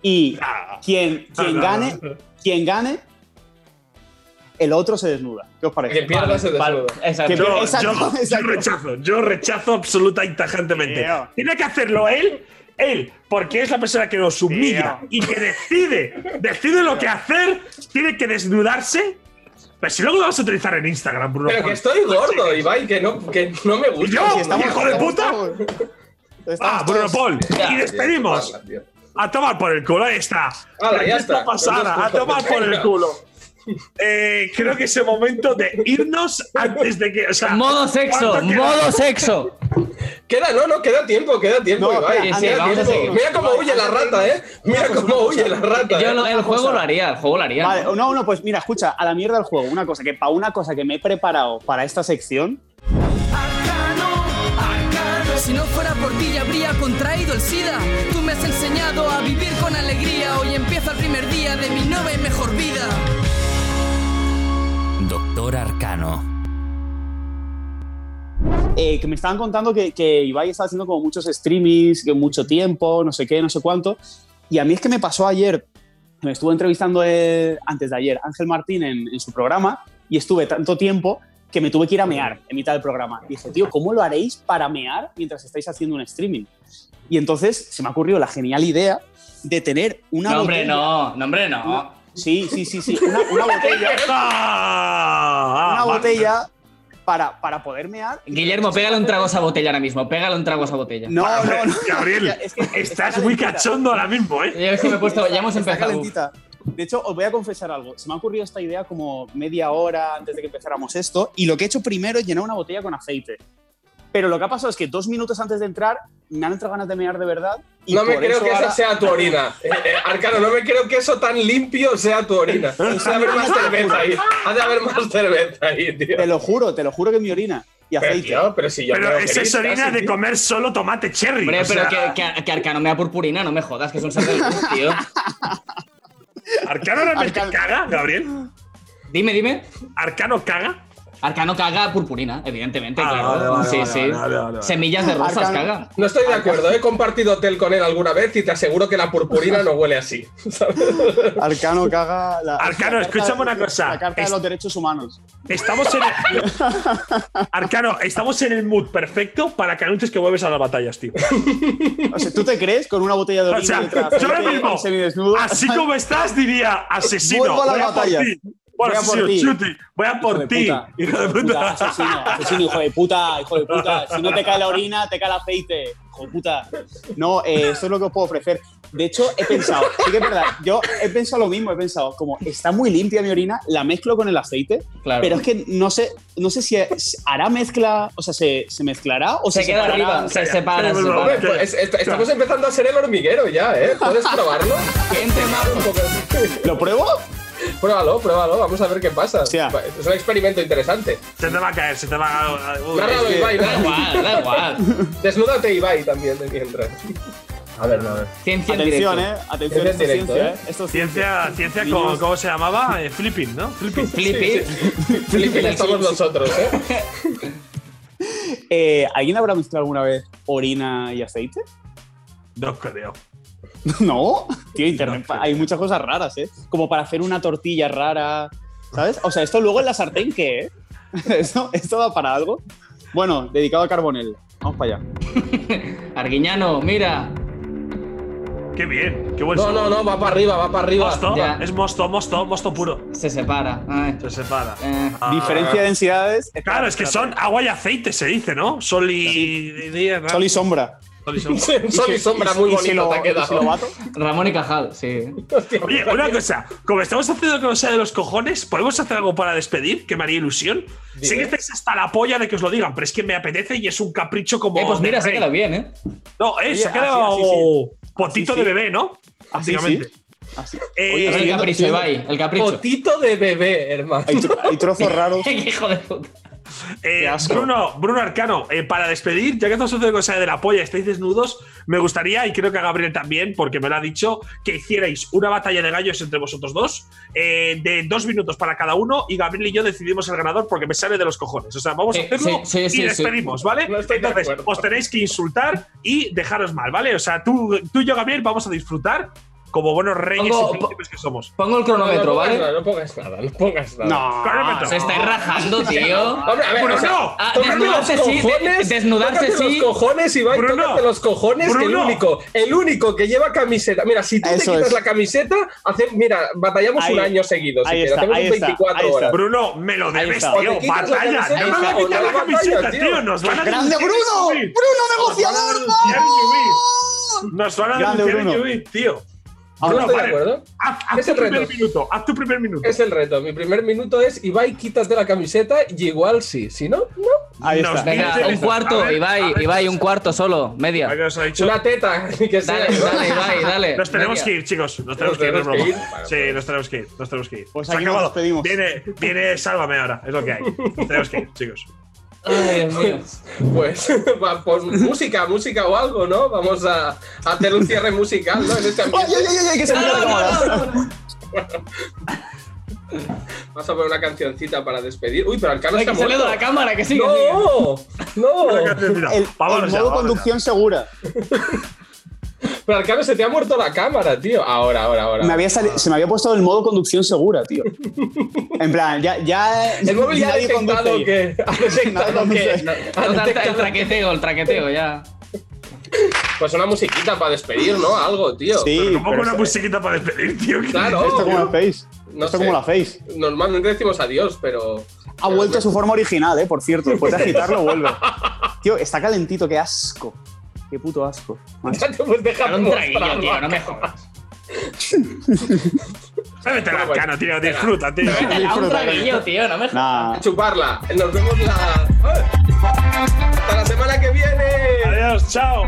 y Ah, quien, quien no, gane, quien gane, el otro se desnuda. ¿Qué os parece? Que pierda se Vale, desnuda. exacto. Que- Yo, Exacto, yo- yo rechazo, yo rechazo absoluta y tajantemente. Tío. Tiene que hacerlo él, él, porque es la persona que nos humilla Tío. y que decide, decide lo que hacer, tiene que desnudarse. Pero si luego lo vas a utilizar en Instagram, Bruno. Pero que estoy gordo, Ibai, que no, que no me gusta. ¿Y yo? Si estamos- hijo de puta. Ah, Bruno Paul. Ya. Y despedimos. A tomar por el culo, ahí está. Hala, ya ¿Qué está. pasada? A tomar por el venga. culo. Eh, creo que es el momento de irnos antes de que. O sea, Modo sexo, modo sexo. Queda, no, no, queda tiempo, queda tiempo, No, Ibai. sí, queda tiempo. Mira cómo huye la rata, eh. Mira cómo huye la rata. Yo eh. el juego lo haría, el juego lo haría. Vale, no, no, pues mira, escucha, a la mierda el juego. Una cosa, que para una cosa que me he preparado para esta sección, Si no fuera por ti ya habría contraído el SIDA. Tú me has enseñado a vivir con alegría. Hoy empieza el primer día de mi nueva y mejor vida. Arcano. eh, que me estaban contando que, que Ibai estaba haciendo como muchos streamings, que mucho tiempo, no sé qué, no sé cuánto. Y a mí es que me pasó ayer, me estuvo entrevistando eh, antes de ayer Ángel Martín en, en su programa y estuve tanto tiempo que me tuve que ir a mear en mitad del programa. Y dije, tío, ¿cómo lo haréis para mear mientras estáis haciendo un streaming? Y entonces se me ha ocurrido la genial idea de tener una No, hombre, botella. no, no, hombre, no. Sí, sí, sí, sí. Una, una botella. Ah, una botella para, para poder mear. Guillermo, pégale un trago a esa botella ahora mismo. Pégale un trago a esa botella. No, no, no. Gabriel, Es que está estás muy cachondo ahora mismo, ¿eh? Yo es que me he puesto, ya hemos Está empezado. calentita. De hecho, os voy a confesar algo. Se me ha ocurrido esta idea como media hora antes de que empezáramos esto. Y lo que he hecho primero es llenar una botella con aceite. Pero lo que ha pasado es que dos minutos antes de entrar me han entrado ganas de mear de verdad. Y No me creo que esa ahora- sea tu orina. Eh, eh, Arcano, no me creo que eso tan limpio sea tu orina. Ha de haber más cerveza ahí. Ha de haber más cerveza ahí, tío. Te lo juro, te lo juro que es mi orina. Y Pero, aceite. tío, pero si yo Pero esa es orina casi, de tío. comer solo tomate cherry. Hombre, o pero sea, que, que, que Arcano me da purpurina, no me jodas, que es del club, tío. ¿Arcano realmente Arcano- caga, Gabriel? Dime, dime. ¿Arcano caga? Arcano caga purpurina, evidentemente, Ah, claro. vale, vale, sí, vale, sí. vale, vale, vale. Semillas de rosas Arcano- caga. No estoy de acuerdo, he compartido hotel con él alguna vez y te aseguro que la purpurina no huele así. ¿sabes? Arcano caga. La, Arcano, la escúchame una cosa. La carta Es- de los derechos humanos. Estamos en el... Arcano, estamos en el mood perfecto para que anuncies que vuelves a las batallas, tío. O sea, ¿tú te crees con una botella de O orina sea, detrás, yo ahora mismo, así como estás, diría asesino. Vuelvo a las voy por batallas. ti. Bueno, Voy a por asesino, ti. chuti, voy a por Hijo de ti. puta. Hijo de puta. Asesino, asesino, hijo de puta, hijo de puta. Si no te cae la orina, te cae el aceite. Hijo de puta. No, eh, esto es lo que os puedo ofrecer. De hecho, he pensado, sí que es verdad, yo he pensado lo mismo, he pensado, como está muy limpia mi orina, la mezclo con el aceite, Claro. pero es que no sé, no sé si hará mezcla, o sea, se, se mezclará o se se, queda separará? arriba, se separa, se separa. pues, es- est- estamos empezando a ser el hormiguero ya, ¿eh? ¿Puedes probarlo? Un poco. ¿Lo pruebo? Pruébalo, pruébalo, vamos a ver qué pasa. Hostia. Es un experimento interesante. Se te va a caer, se te va a. Uy, es que- Ibai, Da igual, da igual. Desnúdate, Ibai, también de mientras. A ver, no, a ver. Ciencia en Atención, directo. eh. Atención, Ciencia esto es ciencia, ¿eh? eh. Esto es Ciencia, ciencia. ¿cómo, cómo se llamaba? Eh, flipping, ¿no? Flipping. Flippy. Flipping estamos nosotros, ¿eh? Eh, ¿Alguien habrá mezclado alguna vez orina y aceite? No creo. No, tío, internet. No, hay muchas cosas raras, ¿eh? Como para hacer una tortilla rara, ¿sabes? O sea, esto luego en la sartén, ¿qué? eh? ¿Esto, ¿Esto da para algo? Bueno, dedicado a Carbonell. Vamos para allá. Arguiñano, mira. Qué bien, qué buen No, sabor. no, no, va para arriba, va para arriba. Mosto, Ya. es mosto, mosto, mosto puro. Se separa. Ay. Se separa. Eh, Ah. Diferencia de densidades. Claro, es que son agua y aceite, se dice, ¿no? Sol y- Sol y sombra. Sol y sombra. Sol y sombra muy ¿Y si bonito lo- te ha si lo? Ramón y Cajal, sí. Oye, una cosa, como estamos haciendo cosa de los cojones, ¿podemos hacer algo para despedir? Que me haría ilusión. Sé que estáis hasta la polla de que os lo digan, pero es que me apetece y es un capricho como. Eh, pues mira, se ha quedado bien, ¿eh? No, eh, Oye, se ha así- quedado así sí. potito Así de bebé, ¿no? Así Básicamente. sí. Así. Eh, Oye, el capricho, Ibai, el capricho. Potito de bebé, hermano. Hay, tro- hay trozos raros. Qué hijo de puta. Eh. Bruno, Bruno Arcano, eh, para despedir, ya que estamos haciendo cosa de la polla, estáis desnudos, me gustaría, y creo que a Gabriel también, porque me lo ha dicho, que hicierais una batalla de gallos entre vosotros dos, eh, de dos minutos para cada uno, y Gabriel y yo decidimos el ganador porque me sale de los cojones. O sea, vamos a hacerlo sí, sí, y sí, despedimos, ¿vale? No Entonces, os tenéis que insultar y dejaros mal, ¿vale? O sea, tú, tú y yo, Gabriel, vamos a disfrutar como buenos reyes Pongo- y príncipes que somos. Pongo el No, no cronómetro, pongas ¿vale? nada, no pongas nada, no pongas nada. No. Cronómetro. Se estáis rajando, tío. Hombre, a ver, Bruno, o sea, tócate desnudarse los sí, cojones, desnudarse sí. los cojones, Ibai, Bruno, tócate los cojones, que el Bruno. único, el único que lleva camiseta. Mira, si tú Eso te quitas es. la camiseta, hace, mira, batallamos Ahí- un año seguido. Si ahí está, hacemos ahí un está, 24 ahí está. horas. Bruno, me lo debes, tío. Batalla. camiseta No me voy a quitar no la camiseta, tío. tío. Nos van a ¡Grande Bruno! ¡Bruno negociador! Nos van a denunciar en Ubit. Nos van a Grande denunciar en Bruno. Ubit, tío. No estoy de vale. acuerdo. Haz, haz Es tu el primer reto. minuto. Haz tu primer minuto. Es el reto. Mi primer minuto es Ibai, quítate la camiseta y igual sí. Si no, no. Ahí Nos está. Venga, un cuarto, ver, Ibai, ver. Ibai, un cuarto solo, media. Una teta, que sea. Dale, dale, Ibai, dale. Nos tenemos media. que ir, chicos. Nos tenemos Nos que ir, no es tenemos que broma. ir. Vale, Sí, nos tenemos que ir. Nos tenemos que ir. Pues Se ha aquí nos acabado. despedimos. Viene, viene, sálvame ahora. Es lo que hay. Nos tenemos que ir, chicos. Ay, Dios mío. Pues, pues música, música o algo, ¿no? Vamos a, a hacer un cierre musical, ¿no? En este ¡Ay, ambiente. ay, ay, ay! Que se me queda la cámara. Vamos a poner una cancioncita para despedir. Uy, pero Alcano Ay, está que se le muerto. da la cámara, que sigue. sigue. ¡No! ¡No! El, el modo conducción segura. Pero Alcano se te ha muerto la cámara, tío. Ahora, ahora, ahora. Me había sali- se me había puesto el modo conducción segura, tío. En plan, ya. ya El móvil ya ha detectado que. Ha detectado que. No, no, el traqueteo, el traqueteo, ya. Pues una musiquita para despedir, ¿no? Algo, tío. Sí, Pero ¿Cómo pero una esto- musiquita para despedir, tío? Claro. Esto como la face. No esto sé. como la face. Normalmente decimos adiós, pero. Ha vuelto a su forma original, eh, por cierto. Después de agitarlo, vuelve. Tío, está calentito, qué asco. Qué puto asco. Macho. Dejar Era un traguillo, tío, no me jodas. Vete la cana, tío. Disfruta, tío. Era un traguillo, tío, no me jodas. Nah. Chuparla. Nos vemos la. ¡Hasta la semana que viene! Adiós, chao.